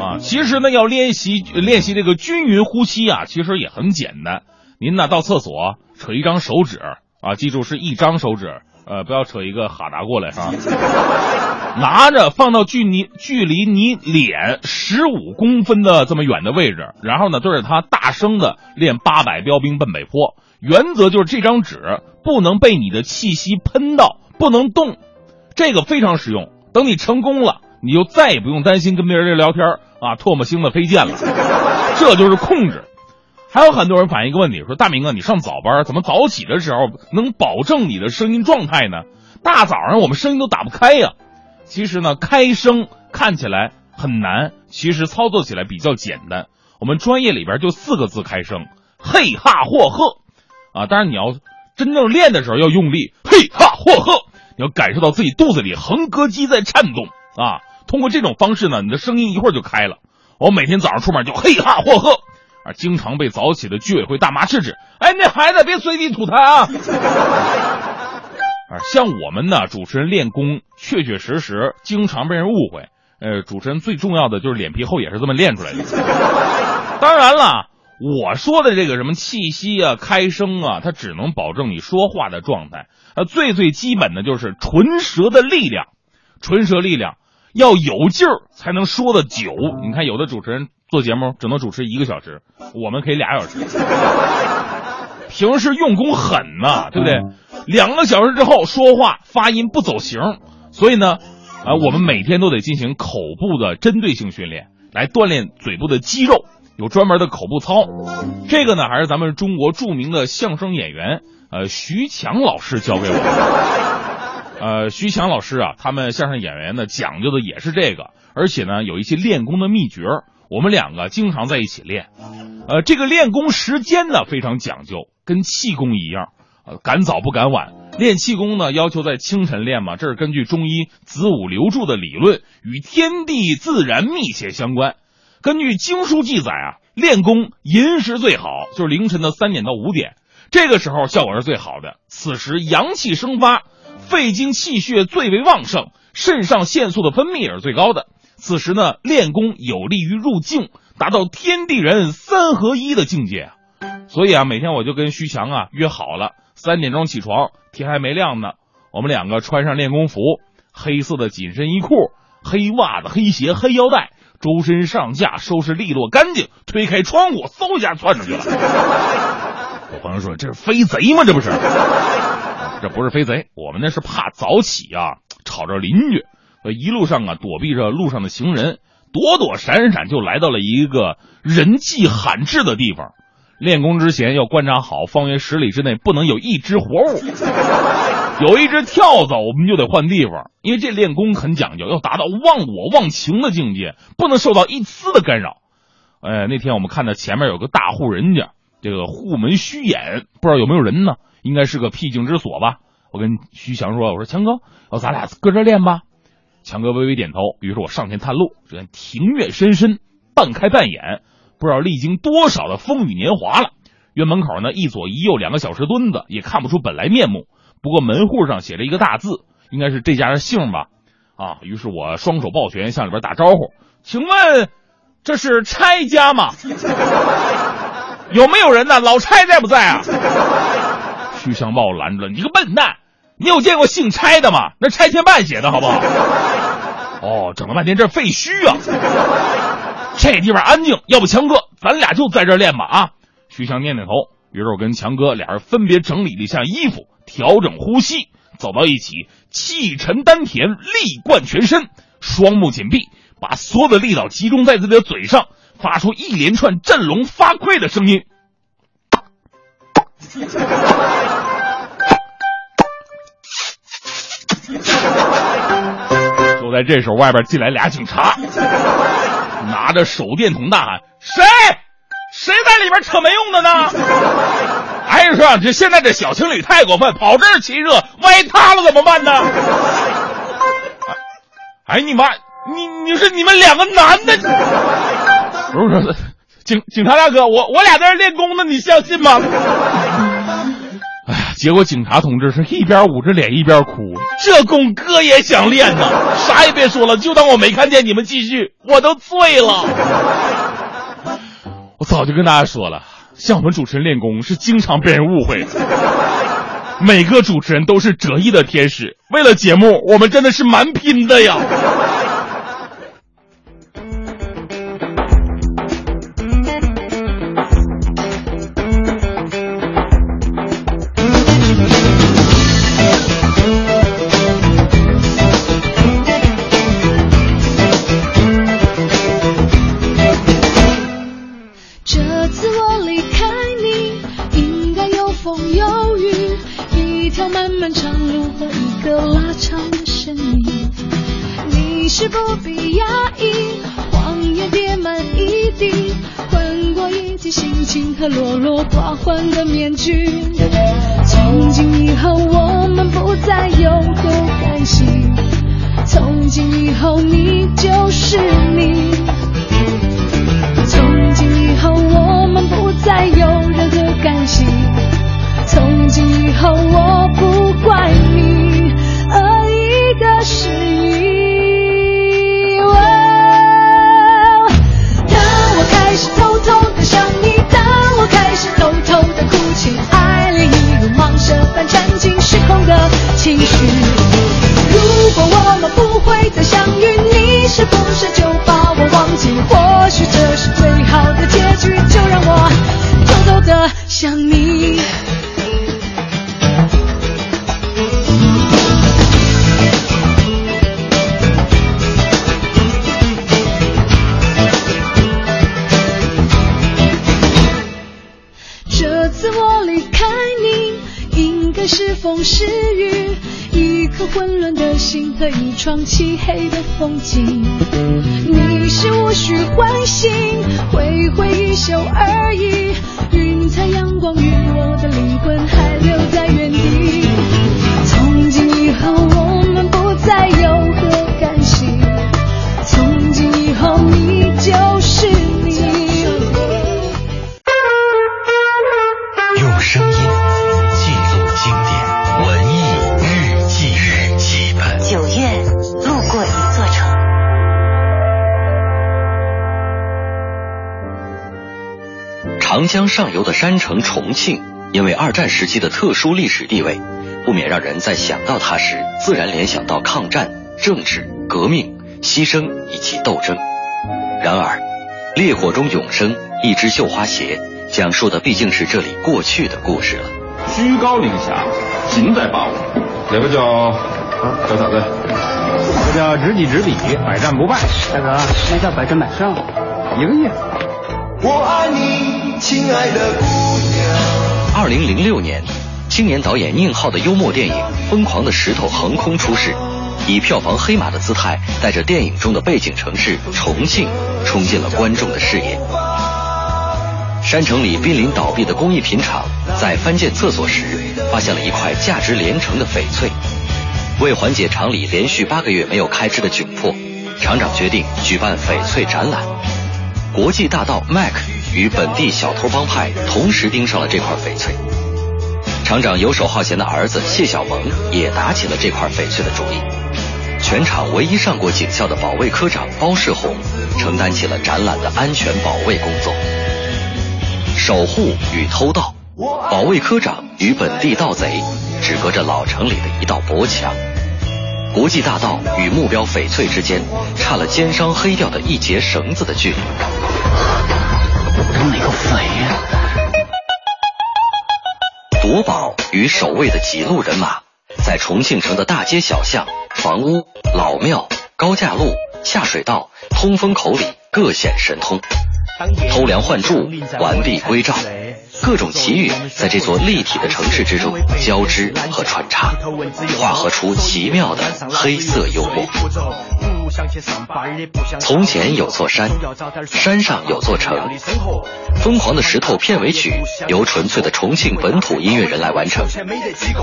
啊，其实呢，要练习练习这个均匀呼吸啊，其实也很简单。您呢，到厕所扯一张手指啊，记住是一张手指。呃，不要扯一个哈达过来哈，拿着放到距离距离你脸十五公分的这么远的位置，然后呢对着它大声的练八百标兵奔北坡。原则就是这张纸不能被你的气息喷到，不能动，这个非常实用。等你成功了，你就再也不用担心跟别人聊天啊唾沫星子飞溅了，这就是控制。还有很多人反映一个问题，说大明啊，你上早班怎么早起的时候能保证你的声音状态呢？大早上我们声音都打不开呀。其实呢，开声看起来很难，其实操作起来比较简单。我们专业里边就四个字开声：嘿哈霍赫。啊，当然你要真正练的时候要用力，嘿哈霍赫，要感受到自己肚子里横膈肌在颤动啊。通过这种方式呢，你的声音一会儿就开了。我每天早上出门就嘿哈霍赫。啊，经常被早起的居委会大妈制止。哎，那孩子别随地吐痰啊！啊，像我们呢，主持人练功，确确实实经常被人误会。呃，主持人最重要的就是脸皮厚，也是这么练出来的。当然了，我说的这个什么气息啊、开声啊，它只能保证你说话的状态。呃，最最基本的就是唇舌的力量，唇舌力量要有劲儿才能说的久。你看，有的主持人。做节目只能主持一个小时，我们可以俩小时。平时用功狠呐，对不对？两个小时之后说话发音不走形，所以呢，啊，我们每天都得进行口部的针对性训练，来锻炼嘴部的肌肉，有专门的口部操。这个呢，还是咱们中国著名的相声演员呃徐强老师教给我的。呃，徐强老师啊，他们相声演员呢讲究的也是这个，而且呢有一些练功的秘诀。我们两个经常在一起练，呃，这个练功时间呢非常讲究，跟气功一样，呃，赶早不赶晚。练气功呢要求在清晨练嘛，这是根据中医子午流注的理论，与天地自然密切相关。根据经书记载啊，练功寅时最好，就是凌晨的三点到五点，这个时候效果是最好的。此时阳气生发，肺经气血最为旺盛，肾上腺素的分泌也是最高的。此时呢，练功有利于入境，达到天地人三合一的境界啊。所以啊，每天我就跟徐强啊约好了，三点钟起床，天还没亮呢，我们两个穿上练功服，黑色的紧身衣裤，黑袜子、黑鞋、黑腰带，周身上下收拾利落干净，推开窗户，嗖一下窜出去了。我朋友说：“这是飞贼吗？这不是？这不是飞贼，我们那是怕早起啊，吵着邻居。”呃，一路上啊，躲避着路上的行人，躲躲闪闪就来到了一个人迹罕至的地方。练功之前要观察好，方圆十里之内不能有一只活物，有一只跳蚤，我们就得换地方。因为这练功很讲究，要达到忘我忘情的境界，不能受到一丝的干扰。哎，那天我们看到前面有个大户人家，这个户门虚掩，不知道有没有人呢？应该是个僻静之所吧。我跟徐强说：“我说强哥，要咱俩搁这练吧。”强哥微微点头，于是我上前探路，只见庭院深深，半开半掩，不知道历经多少的风雨年华了。院门口呢，一左一右两个小石墩子，也看不出本来面目。不过门户上写着一个大字，应该是这家的姓吧？啊。于是我双手抱拳向里边打招呼，请问这是拆家吗？有没有人呢？老拆在不在啊？徐强把我拦住了，你个笨蛋，你有见过姓拆的吗？那拆迁办写的好不好？哦，整了半天这废墟啊！这地方安静，要不强哥，咱俩就在这练吧啊！徐强念念头，于是我跟强哥俩人分别整理了一下衣服，调整呼吸，走到一起，气沉丹田，力贯全身，双目紧闭，把所有的力道集中在自己的嘴上，发出一连串振聋发聩的声音。就在这时候，外边进来俩警察，拿着手电筒大喊：“谁？谁在里边扯没用的呢？”哎，说这现在这小情侣太过分，跑这儿亲热，万一塌了怎么办呢？哎，你妈！你你说你们两个男的，不是警警察大哥，我我俩在这练功呢，你相信吗？哎呀，结果警察同志是一边捂着脸一边哭，这功哥也想练呢，啥也别说了，就当我没看见，你们继续，我都醉了。我早就跟大家说了，像我们主持人练功是经常被人误会，每个主持人都是折翼的天使，为了节目，我们真的是蛮拼的呀。风景。长江上游的山城重庆，因为二战时期的特殊历史地位，不免让人在想到它时，自然联想到抗战、政治、革命、牺牲以及斗争。然而，《烈火中永生》一只绣花鞋，讲述的毕竟是这里过去的故事了。居高临下，尽在把握。这个叫啊，叫啥子？这叫知己知彼，百战不败。大哥，那叫百战百胜，一个意思。我爱你，亲爱的姑娘。二零零六年，青年导演宁浩的幽默电影《疯狂的石头》横空出世，以票房黑马的姿态，带着电影中的背景城市重庆，冲进了观众的视野。山城里濒临倒闭的工艺品厂，在翻建厕所时，发现了一块价值连城的翡翠。为缓解厂里连续八个月没有开支的窘迫，厂长决定举办翡翠展览。国际大盗 Mac 与本地小偷帮派同时盯上了这块翡翠。厂长游手好闲的儿子谢小萌也打起了这块翡翠的主意。全场唯一上过警校的保卫科长包世红，承担起了展览的安全保卫工作。守护与偷盗，保卫科长与本地盗贼只隔着老城里的一道薄墙，国际大盗与目标翡翠之间差了奸商黑掉的一截绳子的距离。哪个肥呀？夺宝与守卫的几路人马，在重庆城的大街小巷、房屋、老庙、高架路、下水道、通风口里各显神通。偷梁换柱，完璧归赵，各种奇遇在这座立体的城市之中交织和穿插，化合出奇妙的黑色幽默。从前有座山，山上有座城。疯狂的石头片尾曲由纯粹的重庆本土音乐人来完成。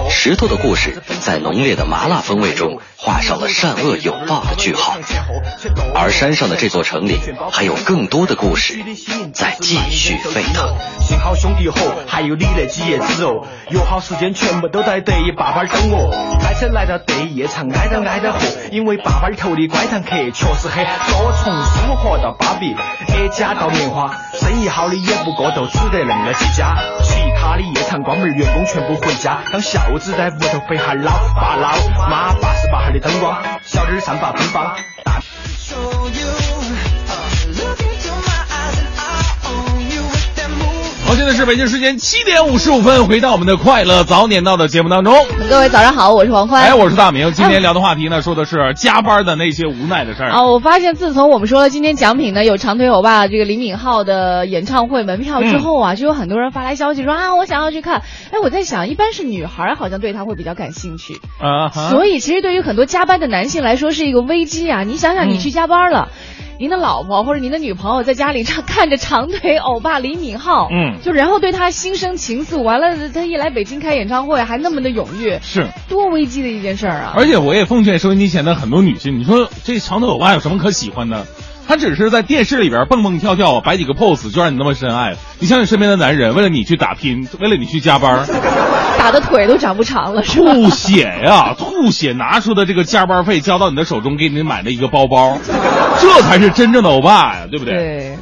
石头的故事在浓烈的麻辣风味中画上了善恶有报的句号。而山上的这座城里还有更多的故事在继续沸腾。还有你那几爷子哦，约好时间全部都在得意坝坝等我。开车来到得意夜场，挨着挨着喝，因为坝坝头的乖堂客确实很。多从苏河到芭比，A 家到棉花，生意好的也不过都只得恁个几家。其他的夜场关门，员工全部回家，当孝子在屋头陪哈老爸老妈。八十八号的灯光，小点散发芬芳。大。好，现在是北京时间七点五十五分，回到我们的快乐早点到的节目当中。各位早上好，我是王欢。哎，我是大明。今天聊的话题呢，说的是加班的那些无奈的事儿。啊，我发现自从我们说了今天奖品呢有长腿欧巴这个李敏镐的演唱会门票之后啊，就有很多人发来消息说啊，我想要去看。哎，我在想，一般是女孩好像对他会比较感兴趣啊，所以其实对于很多加班的男性来说是一个危机啊。你想想，你去加班了。您的老婆或者您的女朋友在家里唱看着长腿欧巴李敏镐，嗯，就然后对他心生情愫，完了他一来北京开演唱会还那么的踊跃，是多危机的一件事儿啊！而且我也奉劝收音机前的很多女性，你说这长腿欧巴有什么可喜欢的？他只是在电视里边蹦蹦跳跳，摆几个 pose 就让你那么深爱。你想想身边的男人，为了你去打拼，为了你去加班，打的腿都长不长了，是吧？吐血呀，吐血拿出的这个加班费交到你的手中，给你买了一个包包，这才是真正的欧巴呀，对不对？对。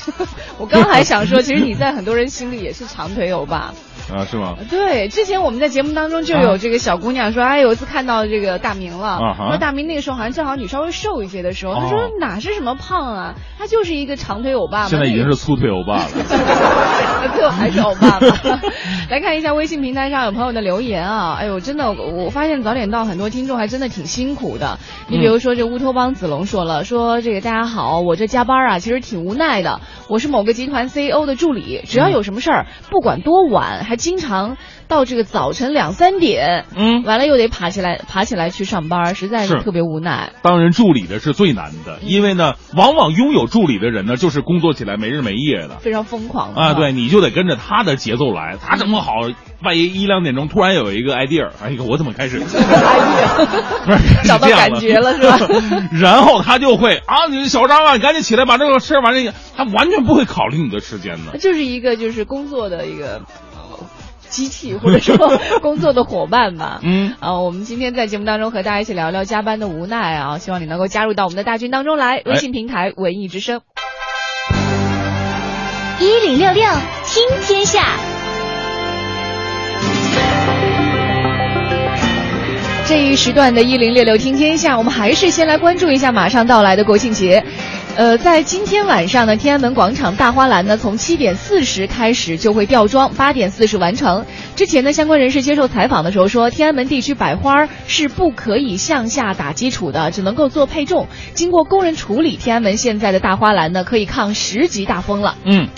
我刚还想说，其实你在很多人心里也是长腿欧巴。啊，是吗？对，之前我们在节目当中就有这个小姑娘说，哎，有一次看到这个大明了，说大明那个时候好像正好你稍微瘦一些的时候，她说哪是什么胖啊，他就是一个长腿欧巴。现在已经是粗腿欧巴了，最后还是欧巴吧。来看一下微信平台上有朋友的留言啊，哎呦，真的，我发现早点到很多听众还真的挺辛苦的。你比如说这乌托邦子龙说了，说这个大家好，我这加班啊，其实挺无奈的。我是某个集团 CEO 的助理，只要有什么事儿，不管多晚，还经常到这个早晨两三点，嗯，完了又得爬起来，爬起来去上班，实在是特别无奈。当人助理的是最难的，因为呢，往往拥有助理的人呢，就是工作起来没日没夜的，非常疯狂啊。对，你就得跟着他的节奏来，他这么好，万一一两点钟突然有一个 idea，哎呀，我怎么开始 idea，不是找到感觉了是吧？然后他就会啊，你小张啊，你赶紧起来把这个事儿完了，他完全不会考虑你的时间的，就是一个就是工作的一个。机器或者说工作的伙伴吧，嗯啊，我们今天在节目当中和大家一起聊聊加班的无奈啊，希望你能够加入到我们的大军当中来。微信平台文艺之声，一零六六听天下。这一时段的一零六六听天下，我们还是先来关注一下马上到来的国庆节。呃，在今天晚上呢，天安门广场大花篮呢，从七点四十开始就会吊装，八点四十完成。之前呢，相关人士接受采访的时候说，天安门地区摆花是不可以向下打基础的，只能够做配重。经过工人处理，天安门现在的大花篮呢，可以抗十级大风了。嗯，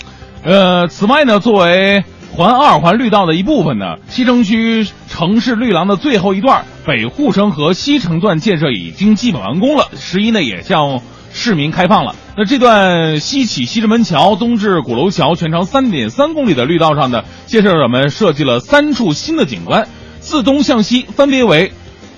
呃，此外呢，作为环二环绿道的一部分呢，西城区城市绿廊的最后一段北护城河西城段建设已经基本完工了，十一呢也向。市民开放了。那这段西起西直门桥、东至鼓楼桥，全长三点三公里的绿道上呢，建设者们设计了三处新的景观，自东向西分别为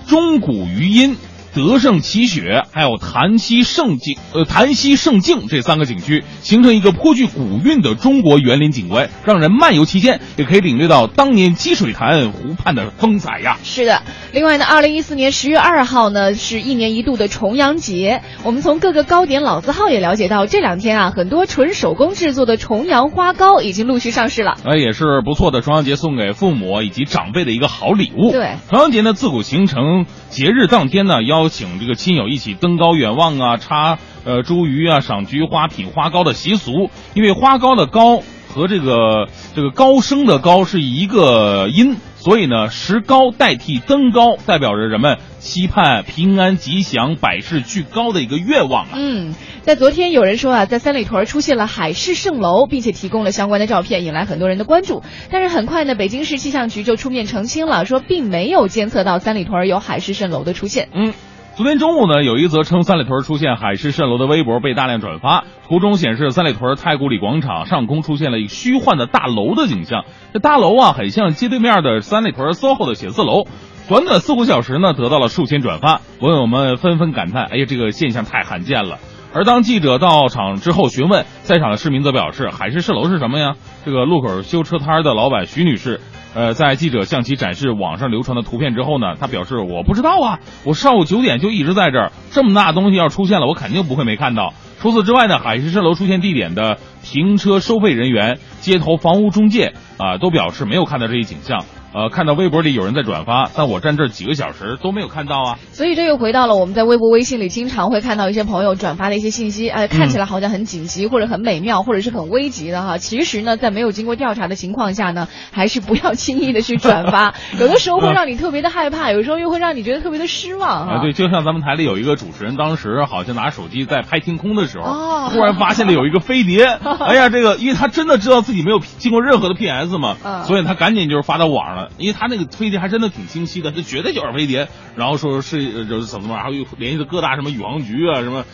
钟鼓余音、德胜奇雪，还有潭溪胜境呃潭溪胜境这三个景区，形成一个颇具古韵的中国园林景观，让人漫游期间也可以领略到当年积水潭湖畔的风采呀。是的，另外呢，二零一四年十月二号呢是一年一度的重阳节，我们从各个糕点老字号也了解到，这两天啊，很多纯手工制作的重阳花糕已经陆续上市了。呃，也是不错的重阳节送给父母以及长辈的一个好礼物。对，重阳节呢自古形成节日当天呢，邀请这个亲友一起登高远望啊，插呃茱萸啊，赏菊花、品花糕的习俗。因为花糕的糕和这个这个高升的高是一个音，所以呢，石膏代替登高，代表着人们期盼平安吉祥、百事俱高的一个愿望啊。嗯，在昨天有人说啊，在三里屯出现了海市蜃楼，并且提供了相关的照片，引来很多人的关注。但是很快呢，北京市气象局就出面澄清了，说并没有监测到三里屯有海市蜃楼的出现。嗯。昨天中午呢，有一则称三里屯出现海市蜃楼的微博被大量转发，图中显示三里屯太古里广场上空出现了一个虚幻的大楼的景象。这大楼啊，很像街对面的三里屯 SOHO 的写字楼。短短四五小时呢，得到了数千转发，网友们纷纷感叹：“哎呀，这个现象太罕见了。”而当记者到场之后询问，在场的市民则表示：“海市蜃楼是什么呀？”这个路口修车摊的老板徐女士。呃，在记者向其展示网上流传的图片之后呢，他表示我不知道啊，我上午九点就一直在这儿，这么大东西要出现了，我肯定不会没看到。除此之外呢，海市蜃楼出现地点的停车收费人员、街头房屋中介啊，都表示没有看到这一景象。呃，看到微博里有人在转发，但我站这几个小时都没有看到啊。所以这又回到了我们在微博、微信里经常会看到一些朋友转发的一些信息，哎，看起来好像很紧急或者很美妙，或者是很危急的哈。其实呢，在没有经过调查的情况下呢，还是不要轻易的去转发，有的时候会让你特别的害怕，有时候又会让你觉得特别的失望啊。对，就像咱们台里有一个主持人，当时好像拿手机在拍天空的时候，突然发现了有一个飞碟，哎呀，这个因为他真的知道自己没有经过任何的 PS 嘛，嗯所以他赶紧就是发到网上了，因为他那个。飞碟还真的挺清晰的，这绝对就是飞碟。然后说是就是怎么怎么，还有联系的各大什么宇航局啊，什么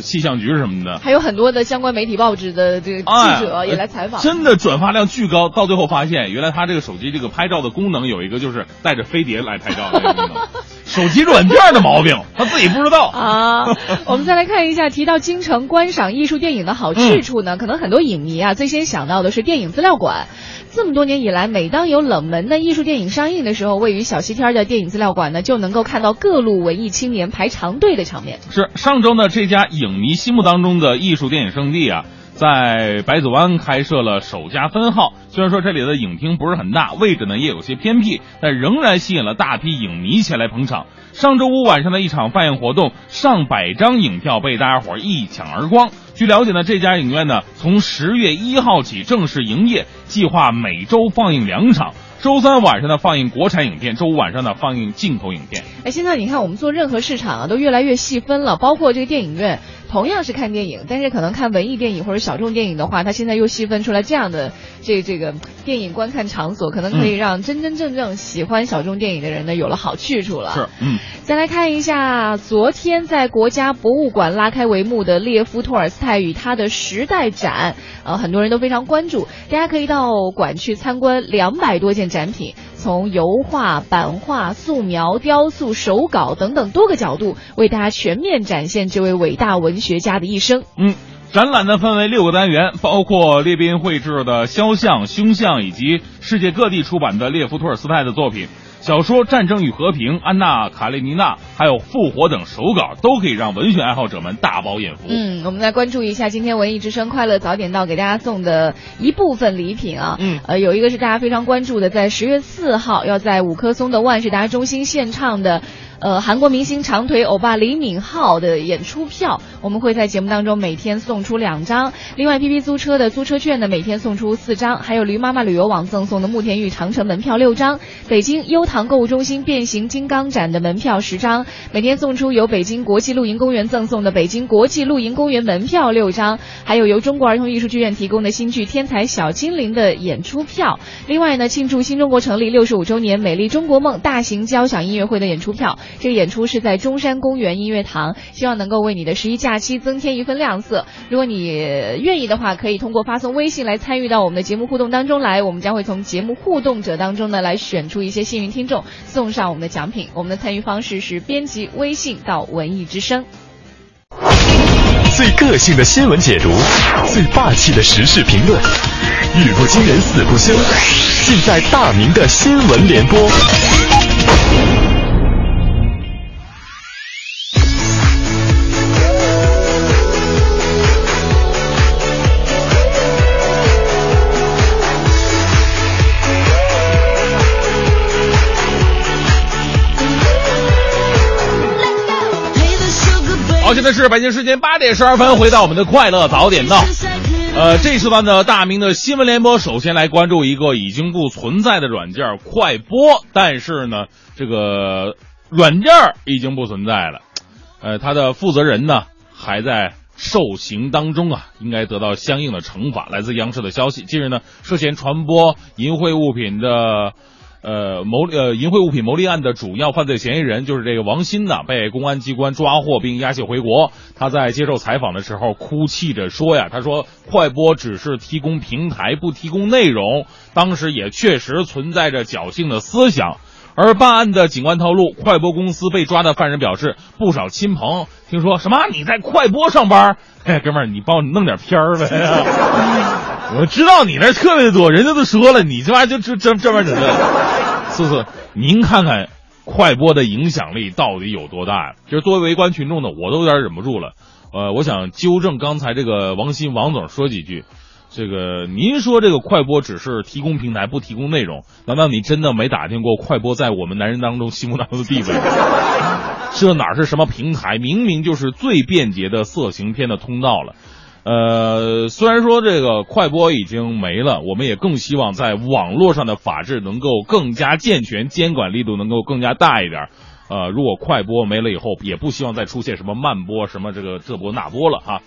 气象局什么的，还有很多的相关媒体报纸的这个记者也来采访。真的转发量巨高，到最后发现，原来他这个手机这个拍照的功能有一个就是带着飞碟来拍照的功能，手机软件的毛病，他自己不知道啊。我们再来看一下，提到京城观赏艺术电影的好去处呢，可能很多影迷啊最先想到的是电影资料馆。这么多年以来，每当有冷门的艺术电影上映的时候，位于小西天的电影资料馆呢，就能够看到各路文艺青年排长队的场面。是上周呢，这家影迷心目当中的艺术电影圣地啊，在百子湾开设了首家分号。虽然说这里的影厅不是很大，位置呢也有些偏僻，但仍然吸引了大批影迷前来捧场。上周五晚上的一场放映活动，上百张影票被大家伙一抢而光。据了解呢，这家影院呢从十月一号起正式营业，计划每周放映两场。周三晚上呢放映国产影片，周五晚上呢放映进口影片。哎，现在你看我们做任何市场啊，都越来越细分了，包括这个电影院。同样是看电影，但是可能看文艺电影或者小众电影的话，它现在又细分出来这样的这这个电影观看场所，可能可以让真真正正喜欢小众电影的人呢有了好去处了。是，嗯。再来看一下昨天在国家博物馆拉开帷幕的列夫·托尔斯泰与他的时代展，呃，很多人都非常关注，大家可以到馆去参观两百多件展品。从油画、版画、素描、雕塑、手稿等等多个角度，为大家全面展现这位伟大文学家的一生。嗯，展览呢分为六个单元，包括列宾绘制的肖像、胸像，以及世界各地出版的列夫·托尔斯泰的作品。小说《战争与和平》、安娜·卡列尼娜，还有《复活》等手稿，都可以让文学爱好者们大饱眼福。嗯，我们来关注一下今天文艺之声快乐早点到给大家送的一部分礼品啊。嗯，呃，有一个是大家非常关注的，在十月四号要在五棵松的万事达中心献唱的。呃，韩国明星长腿欧巴李敏镐的演出票，我们会在节目当中每天送出两张。另外，P P 租车的租车券呢，每天送出四张。还有驴妈妈旅游网赠送的慕田峪长城门票六张。北京优唐购物中心变形金刚展的门票十张，每天送出由北京国际露营公园赠送的北京国际露营公园门票六张。还有由中国儿童艺术剧院提供的新剧《天才小精灵》的演出票。另外呢，庆祝新中国成立六十五周年，美丽中国梦大型交响音乐会的演出票。这个演出是在中山公园音乐堂，希望能够为你的十一假期增添一份亮色。如果你愿意的话，可以通过发送微信来参与到我们的节目互动当中来，我们将会从节目互动者当中呢来选出一些幸运听众，送上我们的奖品。我们的参与方式是编辑微信到文艺之声。最个性的新闻解读，最霸气的时事评论，语不惊人死不休，尽在大明的新闻联播。好，现在是北京时间八点十二分，回到我们的快乐早点到。呃，这次段的大明的新闻联播，首先来关注一个已经不存在的软件快播，但是呢，这个软件已经不存在了。呃，它的负责人呢还在受刑当中啊，应该得到相应的惩罚。来自央视的消息，近日呢，涉嫌传播淫秽物品的。呃，牟呃淫秽物品牟利案的主要犯罪嫌疑人就是这个王鑫呢，被公安机关抓获并押解回国。他在接受采访的时候哭泣着说呀：“他说快播只是提供平台，不提供内容。当时也确实存在着侥幸的思想。”而办案的警官透露，快播公司被抓的犯人表示，不少亲朋听说什么你在快播上班，哎，哥们儿，你帮我弄点片儿呗。我知道你那特别多，人家都说了，你这玩意儿就这这这玩意儿。四四，您看看快播的影响力到底有多大？就是作为围观群众的，我都有点忍不住了。呃，我想纠正刚才这个王鑫王总说几句。这个您说这个快播只是提供平台，不提供内容，难道你真的没打听过快播在我们男人当中心目当中的地位？这哪是什么平台？明明就是最便捷的色情片的通道了。呃，虽然说这个快播已经没了，我们也更希望在网络上的法制能够更加健全，监管力度能够更加大一点。呃，如果快播没了以后，也不希望再出现什么慢播、什么这个这播那播了哈。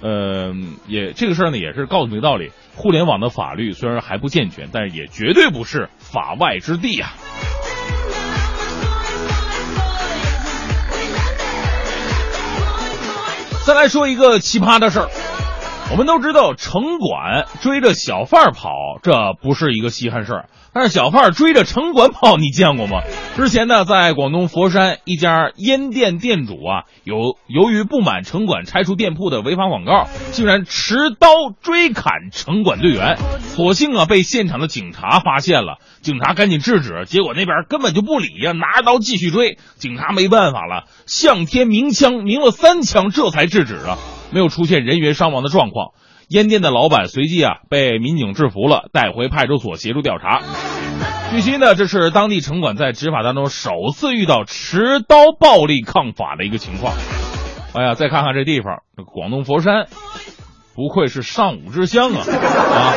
呃，也这个事儿呢，也是告诉你个道理：互联网的法律虽然还不健全，但是也绝对不是法外之地啊。再来说一个奇葩的事儿，我们都知道城管追着小贩跑，这不是一个稀罕事儿。但是小贩追着城管跑，你见过吗？之前呢，在广东佛山一家烟店店主啊，有由于不满城管拆除店铺的违法广告，竟然持刀追砍城管队员，所幸啊被现场的警察发现了，警察赶紧制止，结果那边根本就不理呀，拿着刀继续追，警察没办法了，向天鸣枪，鸣了三枪，这才制止了，没有出现人员伤亡的状况。烟店的老板随即啊被民警制服了，带回派出所协助调查。据悉呢，这是当地城管在执法当中首次遇到持刀暴力抗法的一个情况。哎呀，再看看这地方，广东佛山，不愧是上武之乡啊！啊，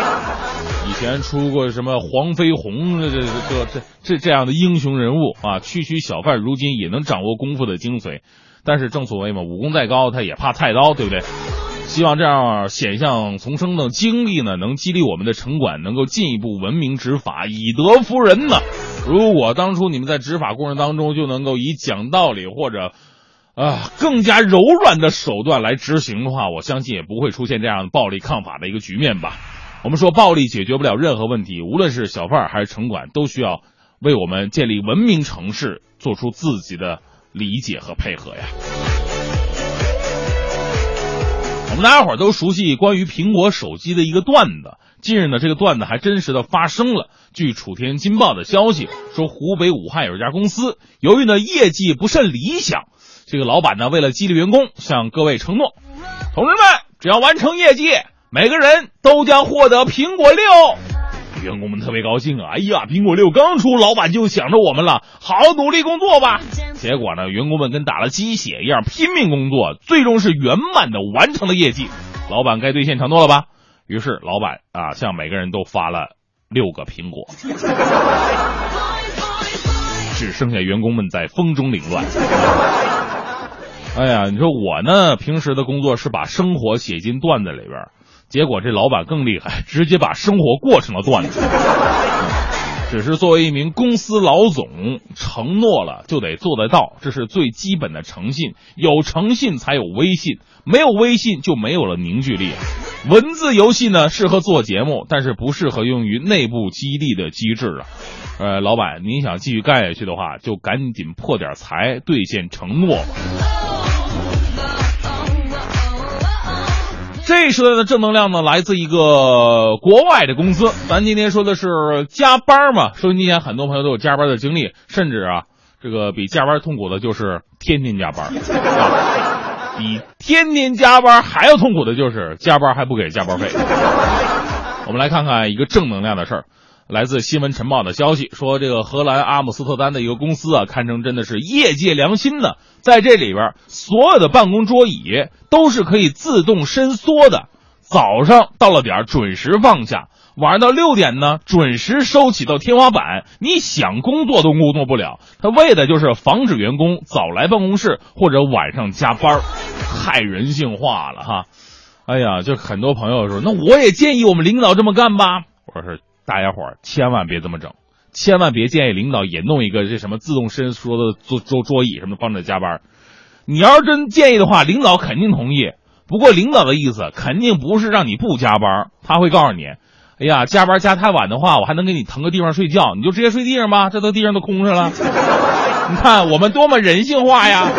以前出过什么黄飞鸿这这这这这这样的英雄人物啊，区区小贩如今也能掌握功夫的精髓。但是正所谓嘛，武功再高，他也怕菜刀，对不对？希望这样险象丛生的经历呢，能激励我们的城管能够进一步文明执法，以德服人呢。如果当初你们在执法过程当中就能够以讲道理或者啊更加柔软的手段来执行的话，我相信也不会出现这样暴力抗法的一个局面吧。我们说暴力解决不了任何问题，无论是小贩还是城管，都需要为我们建立文明城市做出自己的理解和配合呀。我们大家伙都熟悉关于苹果手机的一个段子。近日呢，这个段子还真实的发生了。据楚天金报的消息说，湖北武汉有一家公司，由于呢业绩不甚理想，这个老板呢为了激励员工，向各位承诺：同志们，只要完成业绩，每个人都将获得苹果六。员工们特别高兴啊！哎呀，苹果六刚出，老板就想着我们了，好好努力工作吧。结果呢，员工们跟打了鸡血一样拼命工作，最终是圆满的完成了业绩。老板该兑现承诺了吧？于是老板啊，向每个人都发了六个苹果，只剩下员工们在风中凌乱。哎呀，你说我呢，平时的工作是把生活写进段子里边。结果这老板更厉害，直接把生活过成了段子。只是作为一名公司老总，承诺了就得做得到，这是最基本的诚信。有诚信才有威信，没有威信就没有了凝聚力。文字游戏呢，适合做节目，但是不适合用于内部激励的机制啊。呃，老板，您想继续干下去的话，就赶紧破点财，兑现承诺吧。这时代的正能量呢，来自一个国外的公司。咱今天说的是加班嘛，收音机前很多朋友都有加班的经历，甚至啊，这个比加班痛苦的就是天天加班，啊比天天加班还要痛苦的就是加班还不给加班费。我们来看看一个正能量的事儿。来自新闻晨报的消息说，这个荷兰阿姆斯特丹的一个公司啊，堪称真的是业界良心的，在这里边，所有的办公桌椅都是可以自动伸缩的，早上到了点准时放下，晚上到六点呢准时收起到天花板，你想工作都工作不了。他为的就是防止员工早来办公室或者晚上加班，太人性化了哈。哎呀，就很多朋友说，那我也建议我们领导这么干吧。我说。大家伙儿千万别这么整，千万别建议领导也弄一个这什么自动伸缩的桌桌桌椅什么帮着加班。你要是真建议的话，领导肯定同意。不过领导的意思肯定不是让你不加班，他会告诉你，哎呀，加班加太晚的话，我还能给你腾个地方睡觉，你就直接睡地上吧，这都地上都空着了。你看我们多么人性化呀！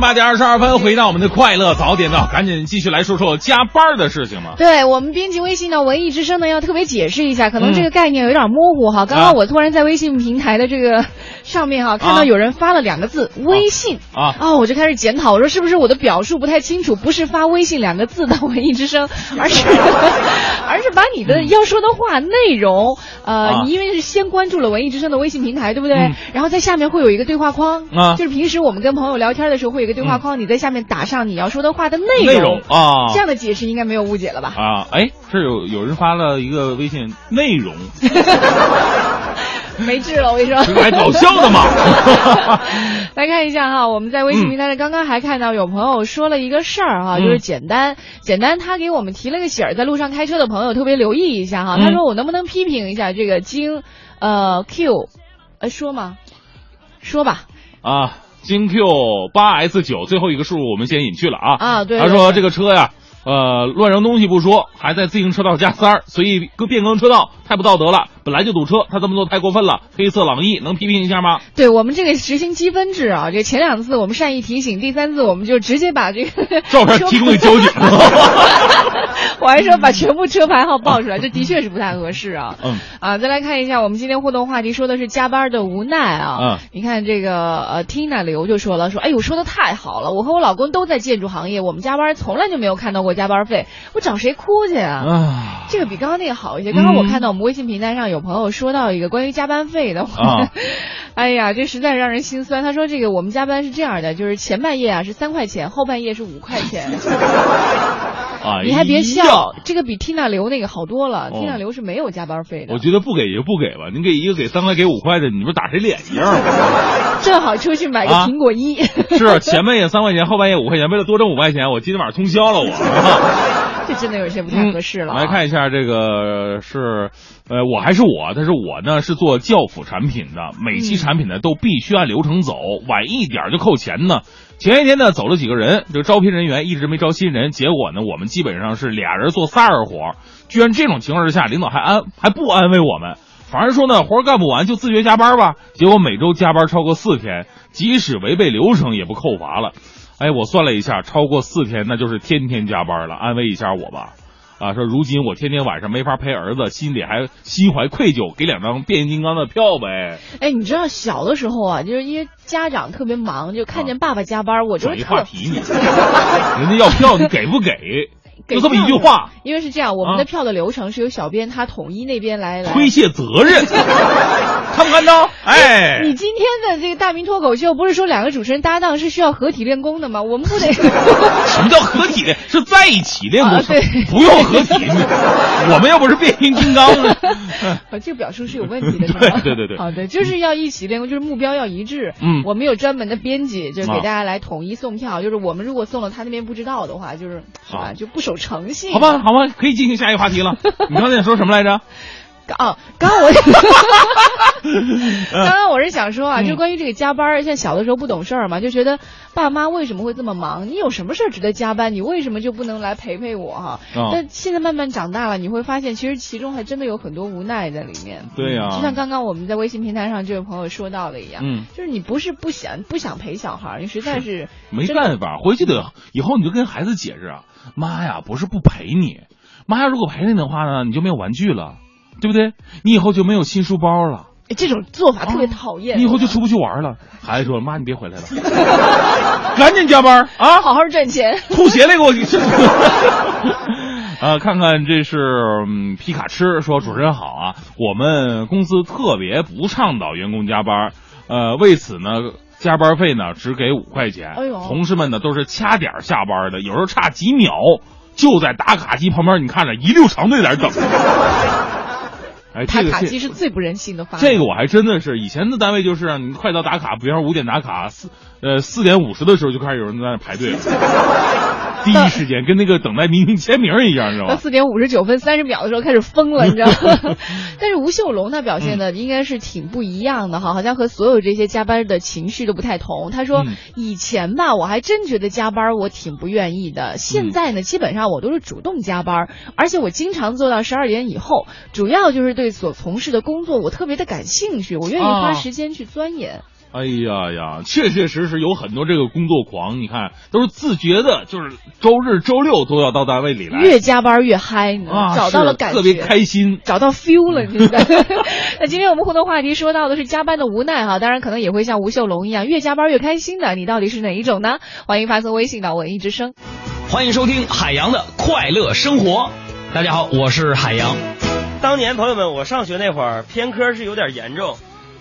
八点二十二分，回到我们的快乐早点到，赶紧继续来说说加班的事情嘛。对我们编辑微信呢，文艺之声呢要特别解释一下，可能这个概念有点模糊哈。刚刚我突然在微信平台的这个上面哈，看到有人发了两个字“微信”啊，哦，我就开始检讨，我说是不是我的表述不太清楚？不是发“微信”两个字的文艺之声，而是 而是把你的要说的话内容，呃，你因为是先关注了文艺之声的微信平台，对不对？然后在下面会有一个对话框啊，就是平时我们跟朋友聊天的时候会有一个对话框，你在下面打上你要说的话的内容。啊，这样的解释应该没有误解了吧？啊，哎，是有有人发了一个微信内容，没治了，我跟你说，来搞笑的嘛。来看一下哈，我们在微信平台上刚刚还看到有朋友说了一个事儿哈，就是简单简单，他给我们提了个醒儿，在路上开车的朋友特别留意一下哈。他说我能不能批评一下这个京呃 Q，呃说吗？说吧。啊，京 Q 八 S 九最后一个数我们先隐去了啊。啊，对。他说这个车呀。呃，乱扔东西不说，还在自行车道加塞儿，随意更变更车道，太不道德了。本来就堵车，他这么做太过分了。黑色朗逸能批评一下吗？对我们这个实行积分制啊，这前两次我们善意提醒，第三次我们就直接把这个照片提供给交警。我还说把全部车牌号报出来，这的确是不太合适啊。嗯。啊，再来看一下我们今天互动话题，说的是加班的无奈啊。嗯。你看这个呃，Tina 刘就说了，说哎呦，说的太好了，我和我老公都在建筑行业，我们加班从来就没有看到过加班费。我找谁哭去啊？这个比刚刚那个好一些。刚刚我看到我们微信平台上有朋友说到一个关于加班费的话，哎呀，这实在让人心酸。他说这个我们加班是这样的，就是前半夜啊是三块钱，后半夜是五块钱。啊，你还别笑，这个比 Tina 刘那个好多了。Tina 刘是没有加班费的。我觉得不给就不给吧，你给一个给三块，给五块的，你不打谁脸一样吗？正好出去买个苹果一。是前半夜三块钱，后半夜五块钱，为了多挣五块钱，我今天晚上通宵了我。这真的有些不太合适了。来看一下这个是，呃，我还是我，但是我呢是做教辅产品的，每期产品呢都必须按流程走，晚一点就扣钱呢。前一天呢走了几个人，这个招聘人员一直没招新人，结果呢我们基本上是俩人做仨人活，居然这种情况之下，领导还安还不安慰我们，反而说呢活干不完就自觉加班吧。结果每周加班超过四天，即使违背流程也不扣罚了。哎，我算了一下，超过四天那就是天天加班了。安慰一下我吧，啊，说如今我天天晚上没法陪儿子，心里还心怀愧疚，给两张变形金刚的票呗。哎，你知道小的时候啊，就是因为家长特别忙，就看见爸爸加班，我就转移话题你，人家要票你给不给？就这么一句话。因为是这样，我们的票的流程是由小编他统一那边来来推卸责任。看不看到？哎，你今天的这个大明脱口秀不是说两个主持人搭档是需要合体练功的吗？我们不得？什么叫合体练？是在一起练功，对，不用合体。我们又不是变形金刚。这个表述是有问题的，对对对对。好的，就是要一起练功，就是目标要一致。嗯，我们有专门的编辑，就是给大家来统一送票。就是我们如果送了他那边不知道的话，就是是吧？就不守诚信。好吧，好吧，可以进行下一个话题了。你刚才想说什么来着？哦，刚刚我，刚刚我是想说啊，就关于这个加班，像小的时候不懂事儿嘛，就觉得爸妈为什么会这么忙？你有什么事儿值得加班？你为什么就不能来陪陪我哈？但现在慢慢长大了，你会发现，其实其中还真的有很多无奈在里面。对呀，就像刚刚我们在微信平台上这位朋友说到的一样，嗯，就是你不是不想不想陪小孩，你实在是没办法，回去得以后你就跟孩子解释啊，妈呀，不是不陪你，妈呀，如果陪你的话呢，你就没有玩具了。对不对？你以后就没有新书包了。这种做法特别讨厌。你以后就出不去玩了。孩子说：“妈，你别回来了，赶紧加班啊，好好赚钱。”吐血那给我。啊，看看这是皮卡吃说：“主持人好啊，我们公司特别不倡导员工加班，呃，为此呢，加班费呢只给五块钱。哎呦，同事们呢都是掐点下班的，有时候差几秒，就在打卡机旁边，你看着一溜长队在那等。”哎，打卡机是最不人性的发。这个我还真的是，以前的单位就是你快到打卡，比方说五点打卡，四呃四点五十的时候就开始有人在那排队了，第一时间跟那个等待明星签名一样，你知道吗？四点五十九分三十秒的时候开始疯了，你知道吗？但是吴秀龙他表现的应该是挺不一样的哈，好像和所有这些加班的情绪都不太同。他说以前吧，我还真觉得加班我挺不愿意的，现在呢，基本上我都是主动加班，而且我经常做到十二点以后，主要就是对所从事的工作我特别的感兴趣，我愿意花时间去钻研。哎呀呀，确确实实有很多这个工作狂，你看都是自觉的，就是周日周六都要到单位里来，越加班越嗨呢，啊，找到了感觉，特别开心，找到 feel 了，现在。那今天我们互动话题说到的是加班的无奈哈，当然可能也会像吴秀龙一样，越加班越开心的，你到底是哪一种呢？欢迎发送微信到文艺之声，欢迎收听海洋的快乐生活。大家好，我是海洋。当年朋友们，我上学那会儿偏科是有点严重。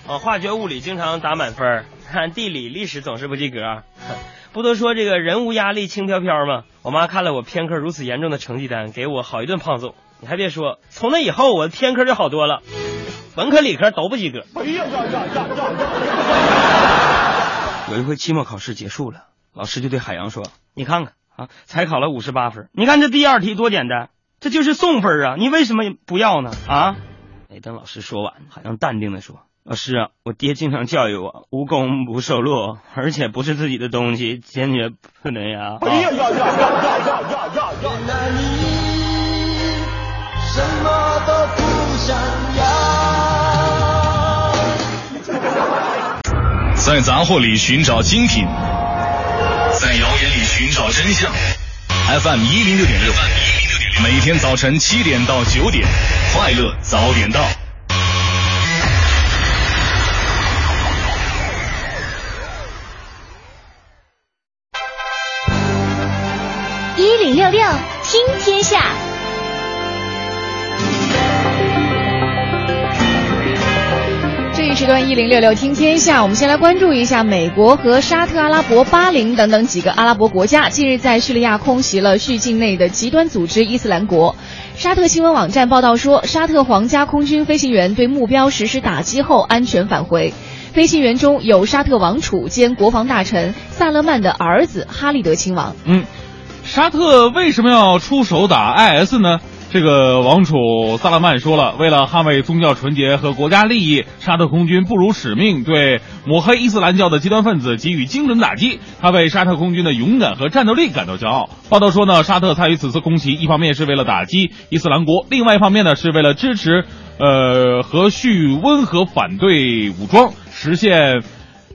啊，化学、物理经常打满分，看 地理、历史总是不及格。不都说这个人无压力轻飘飘吗？我妈看了我偏科如此严重的成绩单，给我好一顿胖揍。你还别说，从那以后我的偏科就好多了，文科、理科都不及格。哎呀呀呀呀呀！有一回期末考试结束了，老师就对海洋说：“你看看啊，才考了五十八分，你看这第二题多简单，这就是送分啊，你为什么不要呢？啊？”哎，等老师说完，海洋淡定的说。老师啊，我爹经常教育我，无功不受禄，而且不是自己的东西，坚决不能要。哎呀呀呀呀呀呀呀呀！什么都不想要。在杂货里寻找精品，在谣言里寻找真相。FM 一零六点六，每天早晨七点到九点，快乐早点到。段一零六六听天下，我们先来关注一下美国和沙特阿拉伯、巴林等等几个阿拉伯国家近日在叙利亚空袭了叙境内的极端组织伊斯兰国。沙特新闻网站报道说，沙特皇家空军飞行员对目标实施打击后安全返回，飞行员中有沙特王储兼国防大臣萨勒曼的儿子哈利德亲王。嗯。沙特为什么要出手打 IS 呢？这个王储萨勒曼说了，为了捍卫宗教纯洁和国家利益，沙特空军不辱使命，对抹黑伊斯兰教的极端分子给予精准打击。他为沙特空军的勇敢和战斗力感到骄傲。报道说呢，沙特参与此次空袭，一方面是为了打击伊斯兰国，另外一方面呢是为了支持，呃，和叙温和反对武装，实现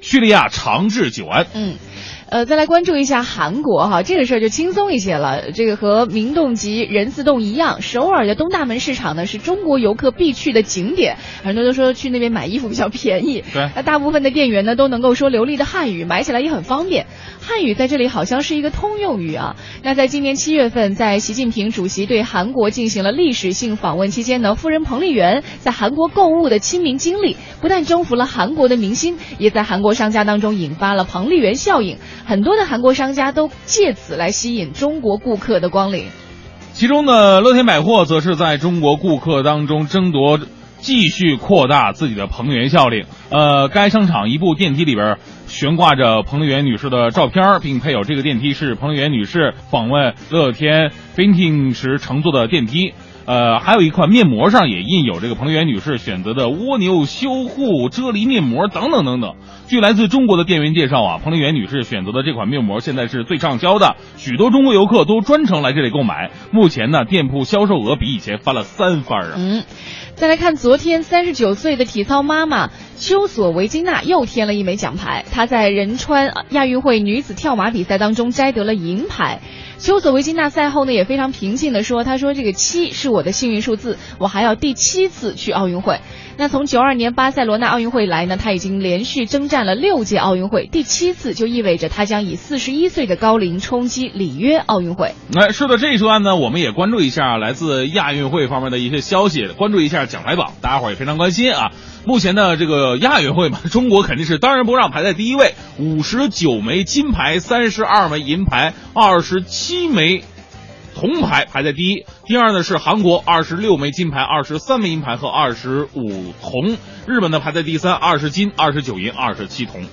叙利亚长治久安。嗯。呃，再来关注一下韩国哈，这个事儿就轻松一些了。这个和明洞及仁寺洞一样，首尔的东大门市场呢是中国游客必去的景点，很多都说去那边买衣服比较便宜。对，那大部分的店员呢都能够说流利的汉语，买起来也很方便。汉语在这里好像是一个通用语啊。那在今年七月份，在习近平主席对韩国进行了历史性访问期间呢，夫人彭丽媛在韩国购物的亲民经历，不但征服了韩国的明星，也在韩国商家当中引发了彭丽媛效应。很多的韩国商家都借此来吸引中国顾客的光临，其中呢，乐天百货则是在中国顾客当中争夺，继续扩大自己的彭丽媛效应。呃，该商场一部电梯里边悬挂着彭丽媛女士的照片，并配有这个电梯是彭丽媛女士访问乐天 Vinting 时乘坐的电梯。呃，还有一款面膜上也印有这个彭丽媛女士选择的蜗牛修护啫喱面膜等等等等。据来自中国的店员介绍啊，彭丽媛女士选择的这款面膜现在是最畅销的，许多中国游客都专程来这里购买。目前呢，店铺销售额比以前翻了三番啊。嗯，再来看昨天，三十九岁的体操妈妈丘索维金娜又添了一枚奖牌，她在仁川亚运会女子跳马比赛当中摘得了银牌。丘索维金娜赛后呢也非常平静的说：“他说这个七是我的幸运数字，我还要第七次去奥运会。那从九二年巴塞罗那奥运会来呢，他已经连续征战了六届奥运会，第七次就意味着他将以四十一岁的高龄冲击里约奥运会。哎，是的，这一段呢，我们也关注一下来自亚运会方面的一些消息，关注一下奖牌榜，大家伙也非常关心啊。目前呢这个亚运会嘛，中国肯定是当仁不让排在第一位，五十九枚金牌，三十二枚银牌，二十。七枚铜牌排在第一，第二呢是韩国二十六枚金牌，二十三枚银牌和二十五铜。日本呢排在第三，二十金、二十九银、二十七铜。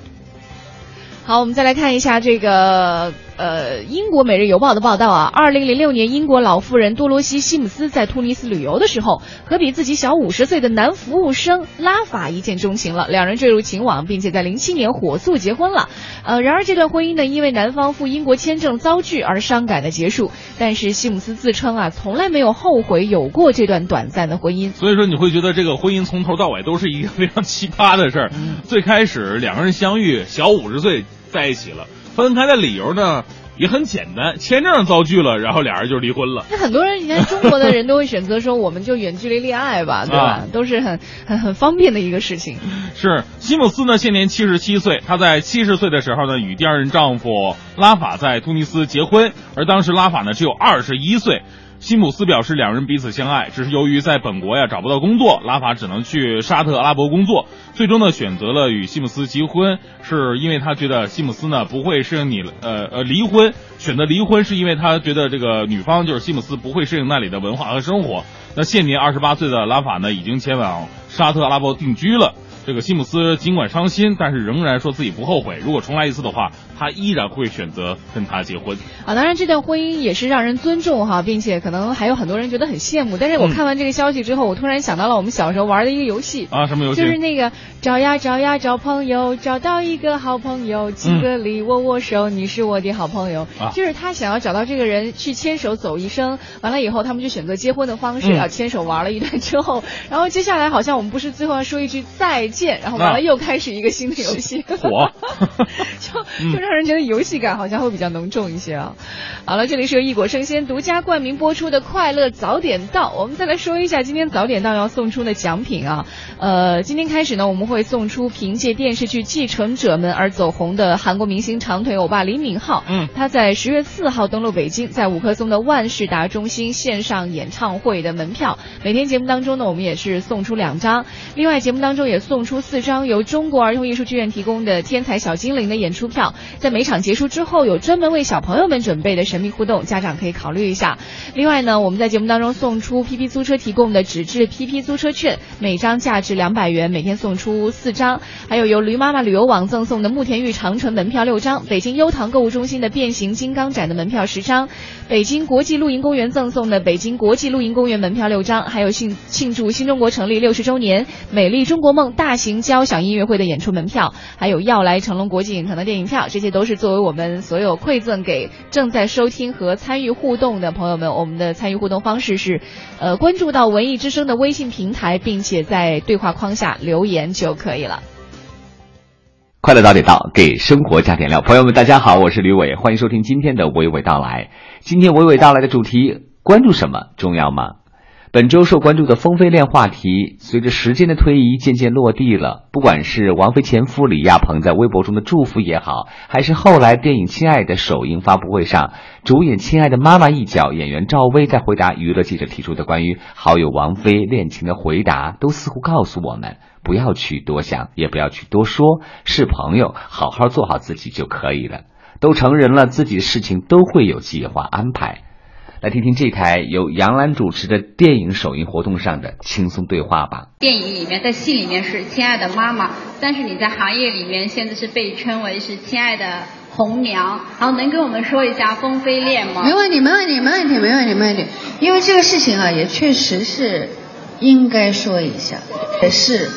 好，我们再来看一下这个。呃英国《每日邮报》的报道啊，二零零六年英国老妇人多罗西·西姆斯在突尼斯旅游的时候，和比自己小五十岁的男服务生拉法一见钟情了，两人坠入情网，并且在零七年火速结婚了。呃，然而这段婚姻呢，因为男方赴英国签证遭拒而伤感的结束。但是西姆斯自称啊，从来没有后悔有过这段短暂的婚姻。所以说，你会觉得这个婚姻从头到尾都是一个非常奇葩的事儿。最开始两个人相遇，小五十岁在一起了，分开的理由呢也很简单，签证遭拒了，然后俩人就离婚了。那很多人，你看中国的人都会选择说，我们就远距离恋爱吧，对吧？啊都是很很很方便的一个事情。是西姆斯呢，现年七十七岁。她在七十岁的时候呢，与第二任丈夫拉法在突尼斯结婚，而当时拉法呢只有二十一岁。西姆斯表示，两人彼此相爱，只是由于在本国呀找不到工作，拉法只能去沙特阿拉伯工作。最终呢，选择了与西姆斯结婚，是因为他觉得西姆斯呢不会适应你呃呃离婚，选择离婚是因为他觉得这个女方就是西姆斯不会适应那里的文化和生活。那现年二十八岁的拉法呢，已经前往沙特阿拉伯定居了。这个西姆斯尽管伤心，但是仍然说自己不后悔。如果重来一次的话，他依然会选择跟他结婚。啊，当然这段婚姻也是让人尊重哈，并且可能还有很多人觉得很羡慕。但是我看完这个消息之后，我突然想到了我们小时候玩的一个游戏啊，什么游戏？就是那个找呀找呀找朋友，找到一个好朋友，敬个礼，握握手，你是我的好朋友。啊就是他想要找到这个人去牵手走一生，完了以后他们就选择结婚的方式嗯啊，牵手玩了一段之后，然后接下来好像我们不是最后要说一句再见，然后完啊了又开始一个新的游戏。火，就让人觉得游戏感好像会比较浓重一些啊。好了，这里是由异果生鲜独家冠名播出的《快乐早点到》，我们再来说一下今天早点到要送出的奖品啊。呃，今天开始呢，我们会送出凭借电视剧《继承者们》而走红的韩国明星长腿欧巴李敏镐。嗯，他在十月四号登陆北京，在五棵松的万事达中心线上演唱会的门票。每天节目当中呢，我们也是送出两张，另外节目当中也送出四张由中国儿童艺术剧院提供的《天才小精灵》的演出票。在每场结束之后，有专门为小朋友们准备的神秘互动，家长可以考虑一下。另外呢，我们在节目当中送出 PP 租车提供的纸质 PP 租车券，每张价值两百元，每天送出四张。还有由驴妈妈旅游网赠送的慕田峪长城门票六张，北京悠唐购物中心的变形金刚展的门票十张，北京国际露营公园赠送的北京国际露营公园门票六张，还有庆庆祝新中国成立六十周年美丽中国梦大型交响音乐会的演出门票，还有要来成龙国际影城的电影票，这些都是作为我们所有馈赠给正在收听和参与互动的朋友们。我们的参与互动方式是，呃，关注到文艺之声的微信平台，并且在对话框下留言就可以了。快乐早点到，给生活加点料。朋友们，大家好，我是吕伟，欢迎收听今天的娓娓道来。今天娓娓道来的主题，关注什么重要吗？本周受关注的风飞恋话题，随着时间的推移渐渐落地了。不管是王菲前夫李亚鹏在微博中的祝福也好，还是后来电影《亲爱的》首映发布会上，主演《亲爱的妈妈》一角演员赵薇在回答娱乐记者提出的关于好友王菲恋情的回答，都似乎告诉我们，不要去多想，也不要去多说，是朋友，好好做好自己就可以了。都成人了，自己的事情都会有计划安排。来听听这台由杨澜主持的电影首映活动上的轻松对话吧。电影里面，在戏里面是亲爱的妈妈，但是你在行业里面现在是被称为是亲爱的红娘。然后能跟我们说一下风飞恋吗？没问题，没问题，没问题，没问题，没问题。因为这个事情啊，也确实是应该说一下，也是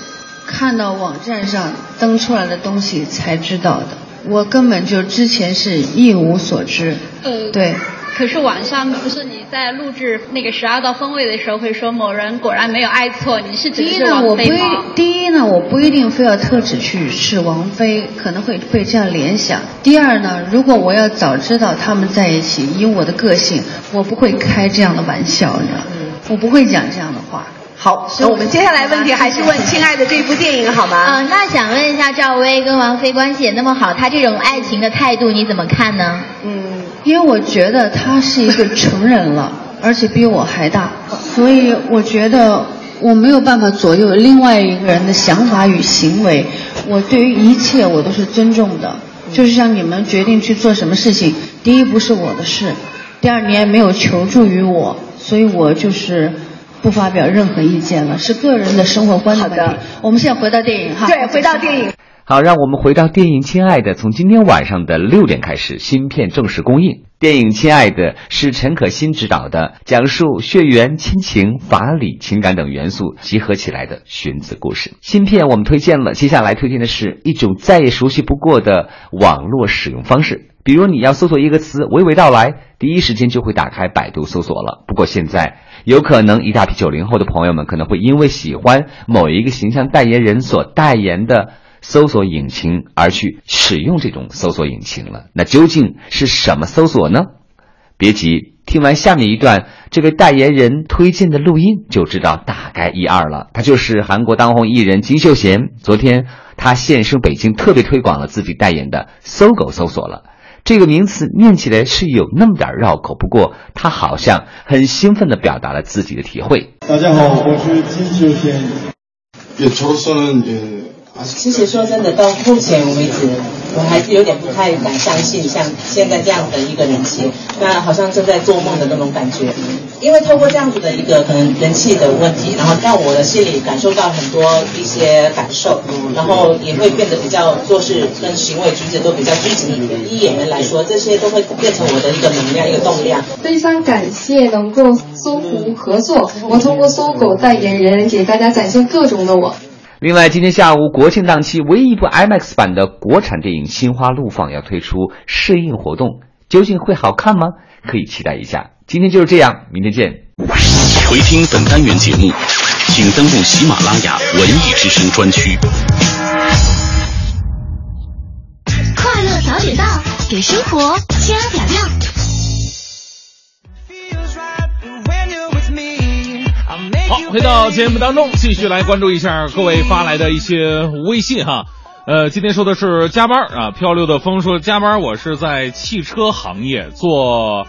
看到网站上登出来的东西才知道的。我根本就之前是一无所知。呃，对。可是网上不是你在录制那个十二道锋味的时候会说某人果然没有爱错，你是指的是第一呢，我不一王菲吗？第一呢，我不一定非要特指去是王菲，可能会会这样联想。第二呢，如果我要早知道他们在一起，以我的个性，我不会开这样的玩笑，你知道吗？我不会讲这样的话。好，那我们接下来问题还是问《亲爱的》这部电影好吗？嗯，那想问一下赵薇跟王菲关系也那么好，她这种爱情的态度你怎么看呢？嗯，因为我觉得他是一个成人了，而且比我还大，所以我觉得我没有办法左右另外一个人的想法与行为。我对于一切我都是尊重的，就是像你们决定去做什么事情，第一不是我的事，第二你也没有求助于我，所以我就是。不发表任何意见了，是个人的生活观的问题。我们现在回到电影哈。对，回到电影。好，让我们回到电影《亲爱的》，从今天晚上的六点开始，新片正式公映。电影《亲爱的》是陈可辛执导的，讲述血缘、亲情、法理、情感等元素集合起来的寻子故事。新片我们推荐了，接下来推荐的是一种再也熟悉不过的网络使用方式。比如你要搜索一个词，娓娓道来，第一时间就会打开百度搜索了。不过现在有可能一大批九零后的朋友们可能会因为喜欢某一个形象代言人所代言的。搜索引擎而去使用这种搜索引擎了，那究竟是什么搜索呢？别急，听完下面一段这位代言人推荐的录音，就知道大概一二了。他就是韩国当红艺人金秀贤。昨天他现身北京，特别推广了自己代言的搜狗搜索了。这个名词念起来是有那么点绕口，不过他好像很兴奋地表达了自己的体会。大家好，我是金秀贤。其实说真的，到目前为止，我还是有点不太敢相信，像现在这样的一个人气，那好像正在做梦的那种感觉。因为透过这样子的一个可能人气的问题，然后让我的心里感受到很多一些感受，然后也会变得比较做事跟行为举止都比较积极一点。以演员来说，这些都会变成我的一个能量，一个动量。非常感谢能够搜狐合作，我通过搜狗代言人给大家展现各种的我。另外，今天下午国庆档期唯一一部 IMAX 版的国产电影《心花怒放》要推出试映活动，究竟会好看吗？可以期待一下。今天就是这样，明天见。回听本单元节目，请登录喜马拉雅文艺之声专区。快乐早点到，给生活加点料。好，回到节目当中，继续来关注一下各位发来的一些微信哈。呃，今天说的是加班啊，漂流的风说加班，我是在汽车行业做。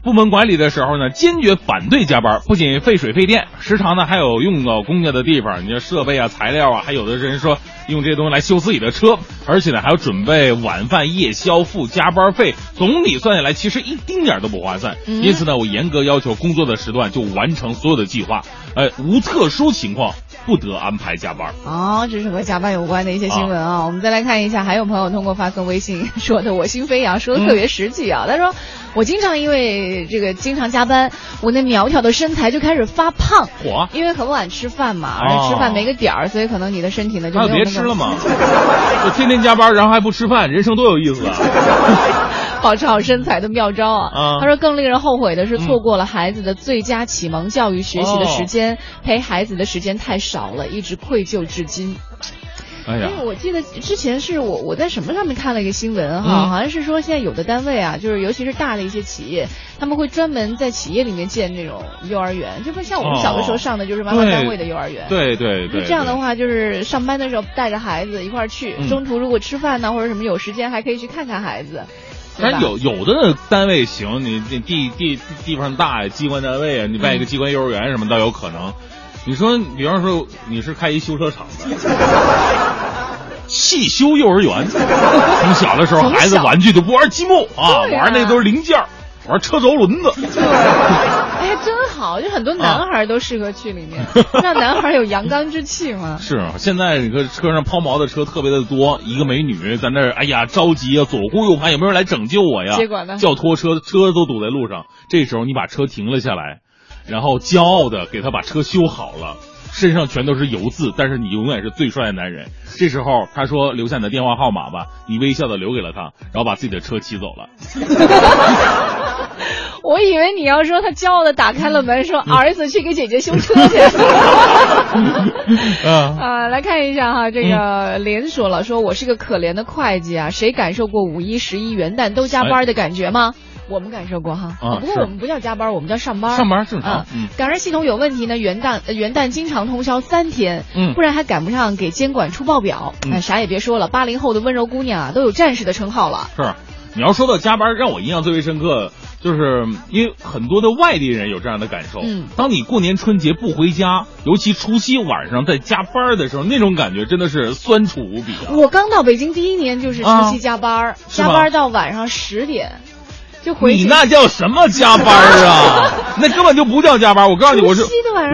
部门管理的时候呢，坚决反对加班，不仅费水费电，时常呢还有用到公家的地方，你说设备啊、材料啊，还有的人说用这些东西来修自己的车，而且呢还要准备晚饭、夜宵、付加班费，总体算下来其实一丁点都不划算。因此呢，我严格要求工作的时段就完成所有的计划，呃，无特殊情况不得安排加班。哦，这是和加班有关的一些新闻啊。我们再来看一下，还有朋友通过发送微信说的“我心飞扬”，说的特别实际啊。他说。我经常因为这个经常加班，我那苗条的身材就开始发胖。火，因为很晚吃饭嘛，而且吃饭没个点儿，所以可能你的身体呢就那别吃了嘛。就天天加班，然后还不吃饭，人生多有意思啊！保持好身材的妙招啊！他说更令人后悔的是错过了孩子的最佳启蒙教育学习的时间，陪孩子的时间太少了，一直愧疚至今。哎呀，我记得之前是我我在什么上面看了一个新闻哈，好像是说现在有的单位啊，就是尤其是大的一些企业，他们会专门在企业里面建那种幼儿园，就不像我们小的时候上的就是妈妈单位的幼儿园。对对对。这样的话，就是上班的时候带着孩子一块儿去，中途如果吃饭呢或者什么有时间，还可以去看看孩子。但有有的单位行，你你地地地方大呀，机关单位啊，你办一个机关幼儿园什么倒有可能。你说，比方说你是开一修车厂的，汽修幼儿园，从小的时候孩子玩具都不玩积木啊，玩那都是零件，玩车轴轮子。哎呀，真好，就很多男孩都适合去里面，让男孩有阳刚之气嘛。是，现在这个车上抛锚的车特别的多，一个美女在那儿，哎呀着急啊，左顾右盼，有没有人来拯救我呀？结果呢？叫拖车，车都堵在路上。这时候你把车停了下来。然后骄傲的给他把车修好了，身上全都是油渍，但是你永远是最帅的男人。这时候他说留下你的电话号码吧，你微笑的留给了他，然后把自己的车骑走了。我以为你要说他骄傲的打开了门，说儿子去给姐姐修车去。啊，来看一下哈，这个连说了，说我是个可怜的会计啊，谁感受过五一、十一、元旦都加班的感觉吗？我们感受过哈，啊不过我们不叫加班，我们叫上班。上班正常。嗯，赶上系统有问题呢，元旦元旦经常通宵三天，嗯，不然还赶不上给监管出报表。哎，啥也别说了，八零后的温柔姑娘啊，都有战士的称号了。是，你要说到加班，让我印象最为深刻，就是因为很多的外地人有这样的感受。嗯，当你过年春节不回家，尤其除夕晚上在加班的时候，那种感觉真的是酸楚无比。我刚到北京第一年就是除夕加班，加班到晚上十点。你那叫什么加班啊？那根本就不叫加班。我告诉你，我是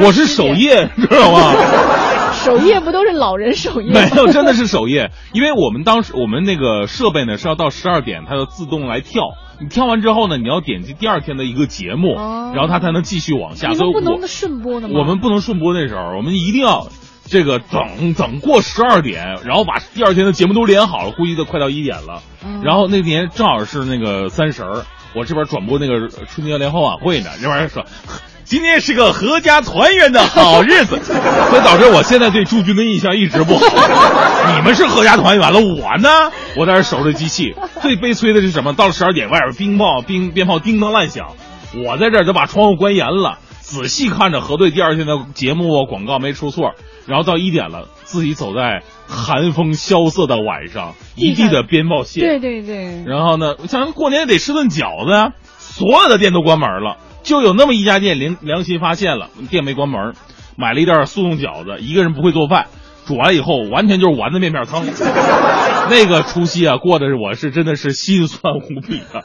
我是守夜，知道吗？守夜不都是老人守夜？没有，真的是守夜，因为我们当时我们那个设备呢是要到十二点，它就自动来跳。你跳完之后呢，你要点击第二天的一个节目，然后它才能继续往下。所以不能顺播的吗？我们不能顺播，那时候我们一定要这个等等过十二点，然后把第二天的节目都连好了，估计都快到一点了。然后那年正好是那个三十儿，我这边转播那个春节联欢晚会呢，这玩意儿说。今天是个阖家团圆的好日子，所以导致我现在对驻军的印象一直不好。你们是阖家团圆了，我呢？我在这守着机器。最悲催的是什么？到了十二点，外边冰炮、冰鞭炮叮当乱响，我在这儿就把窗户关严了，仔细看着核对第二天的节目啊广告没出错。然后到一点了，自己走在寒风萧瑟的晚上，一地的鞭炮屑。对对对。然后呢，像过年得吃顿饺子呀，所有的店都关门了。就有那么一家店良良心发现了，店没关门，买了一袋速冻饺子，一个人不会做饭。煮完以后，完全就是丸子面面汤。那个除夕啊，过的是我是真的是心酸无比啊！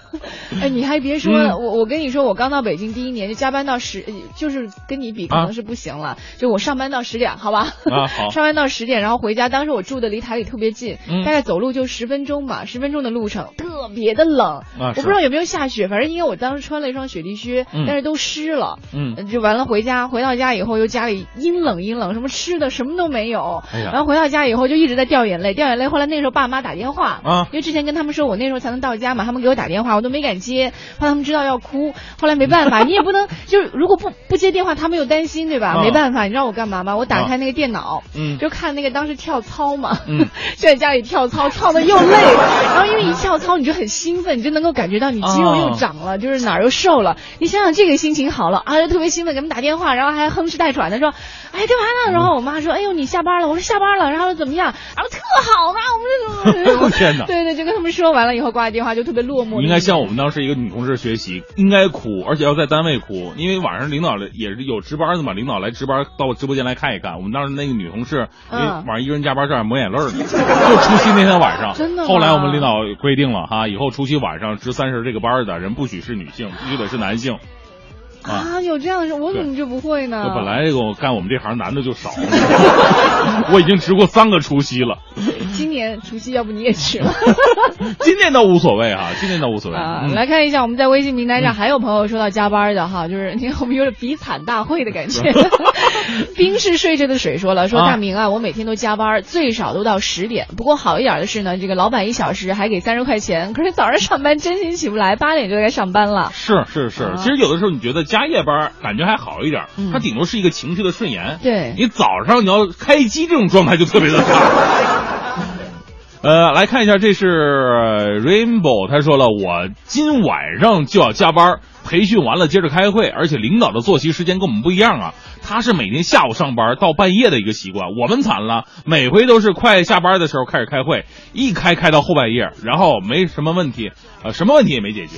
哎，你还别说，我我跟你说，我刚到北京第一年就加班到十，就是跟你比可能是不行了。就我上班到十点，好吧？啊好。上班到十点，然后回家。当时我住的离台里特别近，大概走路就十分钟吧，十分钟的路程，特别的冷。啊。我不知道有没有下雪，反正因为我当时穿了一双雪地靴，但是都湿了。嗯。就完了，回家回到家以后，又家里阴冷阴冷，什么吃的什么都没有。哎。然后回到家以后就一直在掉眼泪，掉眼泪。后来那时候爸妈打电话啊，因为之前跟他们说我那时候才能到家嘛，他们给我打电话，我都没敢接，怕他们知道要哭。后来没办法，你也不能就是如果不不接电话，他们又担心，对吧？没办法，你知道我干嘛吗？我打开那个电脑，嗯，就看那个当时跳操嘛，嗯，就在家里跳操，跳的又累，然后因为一跳操你就很兴奋，你就能够感觉到你肌肉又长了，就是哪儿又瘦了。你想想这个心情好了啊，就特别兴奋，给他们打电话，然后还哼哧带喘的说，哎，干嘛呢？然后我妈说，哎呦，你下班了？我说下班了。然后怎么样？然后特好嘛，我们这 天哪！对对，就跟他们说完了以后挂电话就特别落寞。应该向我们当时一个女同事学习，应该哭，而且要在单位哭，因为晚上领导也是有值班的嘛，领导来值班到直播间来看一看。我们当时那个女同事，嗯晚上一个人加班，这样抹眼泪呢，就除夕那天晚上。真的。后来我们领导规定了哈，以后除夕晚上值三十这个班的人不许是女性，必须得是男性。啊，有这样的事，我怎么就不会呢？本来这个干我们这行男的就少，我已经值过三个除夕了。今年除夕要不你也值了？今年倒无所谓哈，今年倒无所谓。啊，来看一下我们在微信平台上还有朋友说到加班的哈，就是你 看我们有点比惨大会的感觉。冰是睡着的水说了，说大明啊，我每天都加班，最少都到十点。不过好一点的是呢，这个老板一小时还给三十块钱。可是早上上班真心起不来，八点就该上班了。是是是，其实有的时候你觉得加夜班感觉还好一点，它顶多是一个情绪的顺延。对你早上你要开机这种状态就特别的差。呃，来看一下，这是 Rainbow，他说了，我今晚上就要加班，培训完了接着开会，而且领导的作息时间跟我们不一样啊，他是每天下午上班到半夜的一个习惯，我们惨了，每回都是快下班的时候开始开会，一开开到后半夜，然后没什么问题，呃，什么问题也没解决。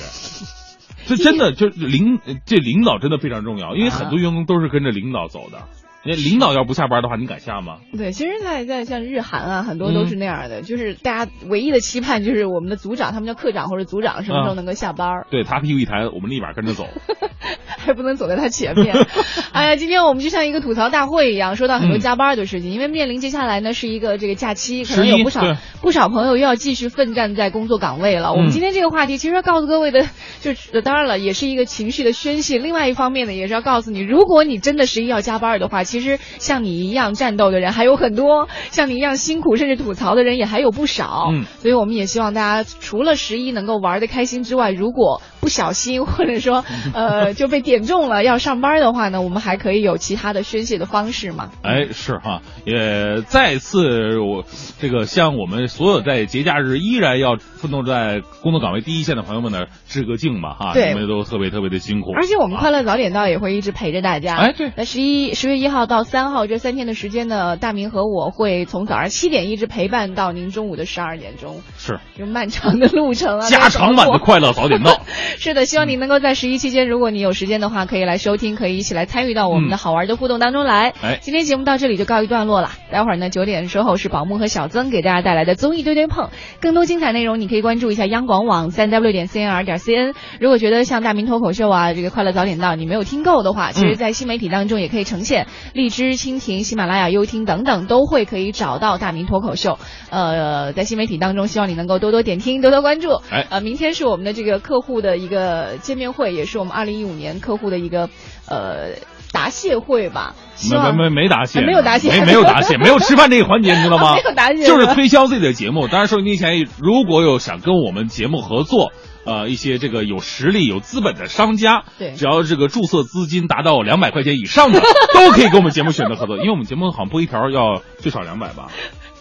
这真的就是领这领导真的非常重要，因为很多员工都是跟着领导走的。你领导要不下班的话，你敢下吗？对，其实，在在像日韩啊，很多都是那样的，就是大家唯一的期盼就是我们的组长，他们叫课长或者组长，什么时候能够下班？对他屁股一抬，我们立马跟着走，还不能走在他前面。哎呀，今天我们就像一个吐槽大会一样，说到很多加班的事情，因为面临接下来呢是一个这个假期，可能有不少不少朋友又要继续奋战在工作岗位了。我们今天这个话题其实要告诉各位的，就当然了，也是一个情绪的宣泄。另外一方面呢，也是要告诉你，如果你真的十一要加班的话，其实像你一样战斗的人还有很多，像你一样辛苦甚至吐槽的人也还有不少。嗯，所以我们也希望大家除了十一能够玩的开心之外，如果不小心 或者说呃就被点中了要上班的话呢，我们还可以有其他的宣泄的方式嘛。哎，是哈，也再次我这个向我们所有在节假日依然要奋斗在工作岗位第一线的朋友们呢致个敬吧哈，对，你们都特别特别的辛苦。而且我们快乐早点到也会一直陪着大家。哎，对，那十一十月一号到三号这三天的时间呢，大明和我会从早上七点一直陪伴到您中午的十二点钟，是，就漫长的路程啊，加长版的快乐早点到。是的，希望您能够在十一期间，如果你有时间的话，可以来收听，可以一起来参与到我们的好玩的互动当中来。哎，今天节目到这里就告一段落了，待会儿呢九点的时候是宝木和小曾给大家带来的综艺对对碰，更多精彩内容你可以关注一下央广网三 w 点 cnr 点 cn。如果觉得像大明脱口秀啊，这个快乐早点到你没有听够的话，其实，在新媒体当中也可以呈现。荔枝、蜻蜓、喜马拉雅、优听等等都会可以找到大明脱口秀。呃，在新媒体当中，希望你能够多多点听，多多关注。哎，呃，明天是我们的这个客户的一个见面会，也是我们二零一五年客户的一个呃答谢会吧。没没没没答谢，没有答谢，没没有答谢，没有吃饭这个环节，你知道吗？没有答谢，就是推销自己的节目。当然，收音机前如果有想跟我们节目合作。呃，一些这个有实力、有资本的商家，对，只要这个注册资金达到两百块钱以上的，都可以跟我们节目选择合作。因为我们节目好像播一条要最少两百吧？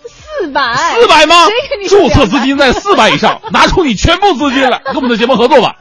四百？四百吗？注册资金在四百以上，拿出你全部资金来跟我们的节目合作吧。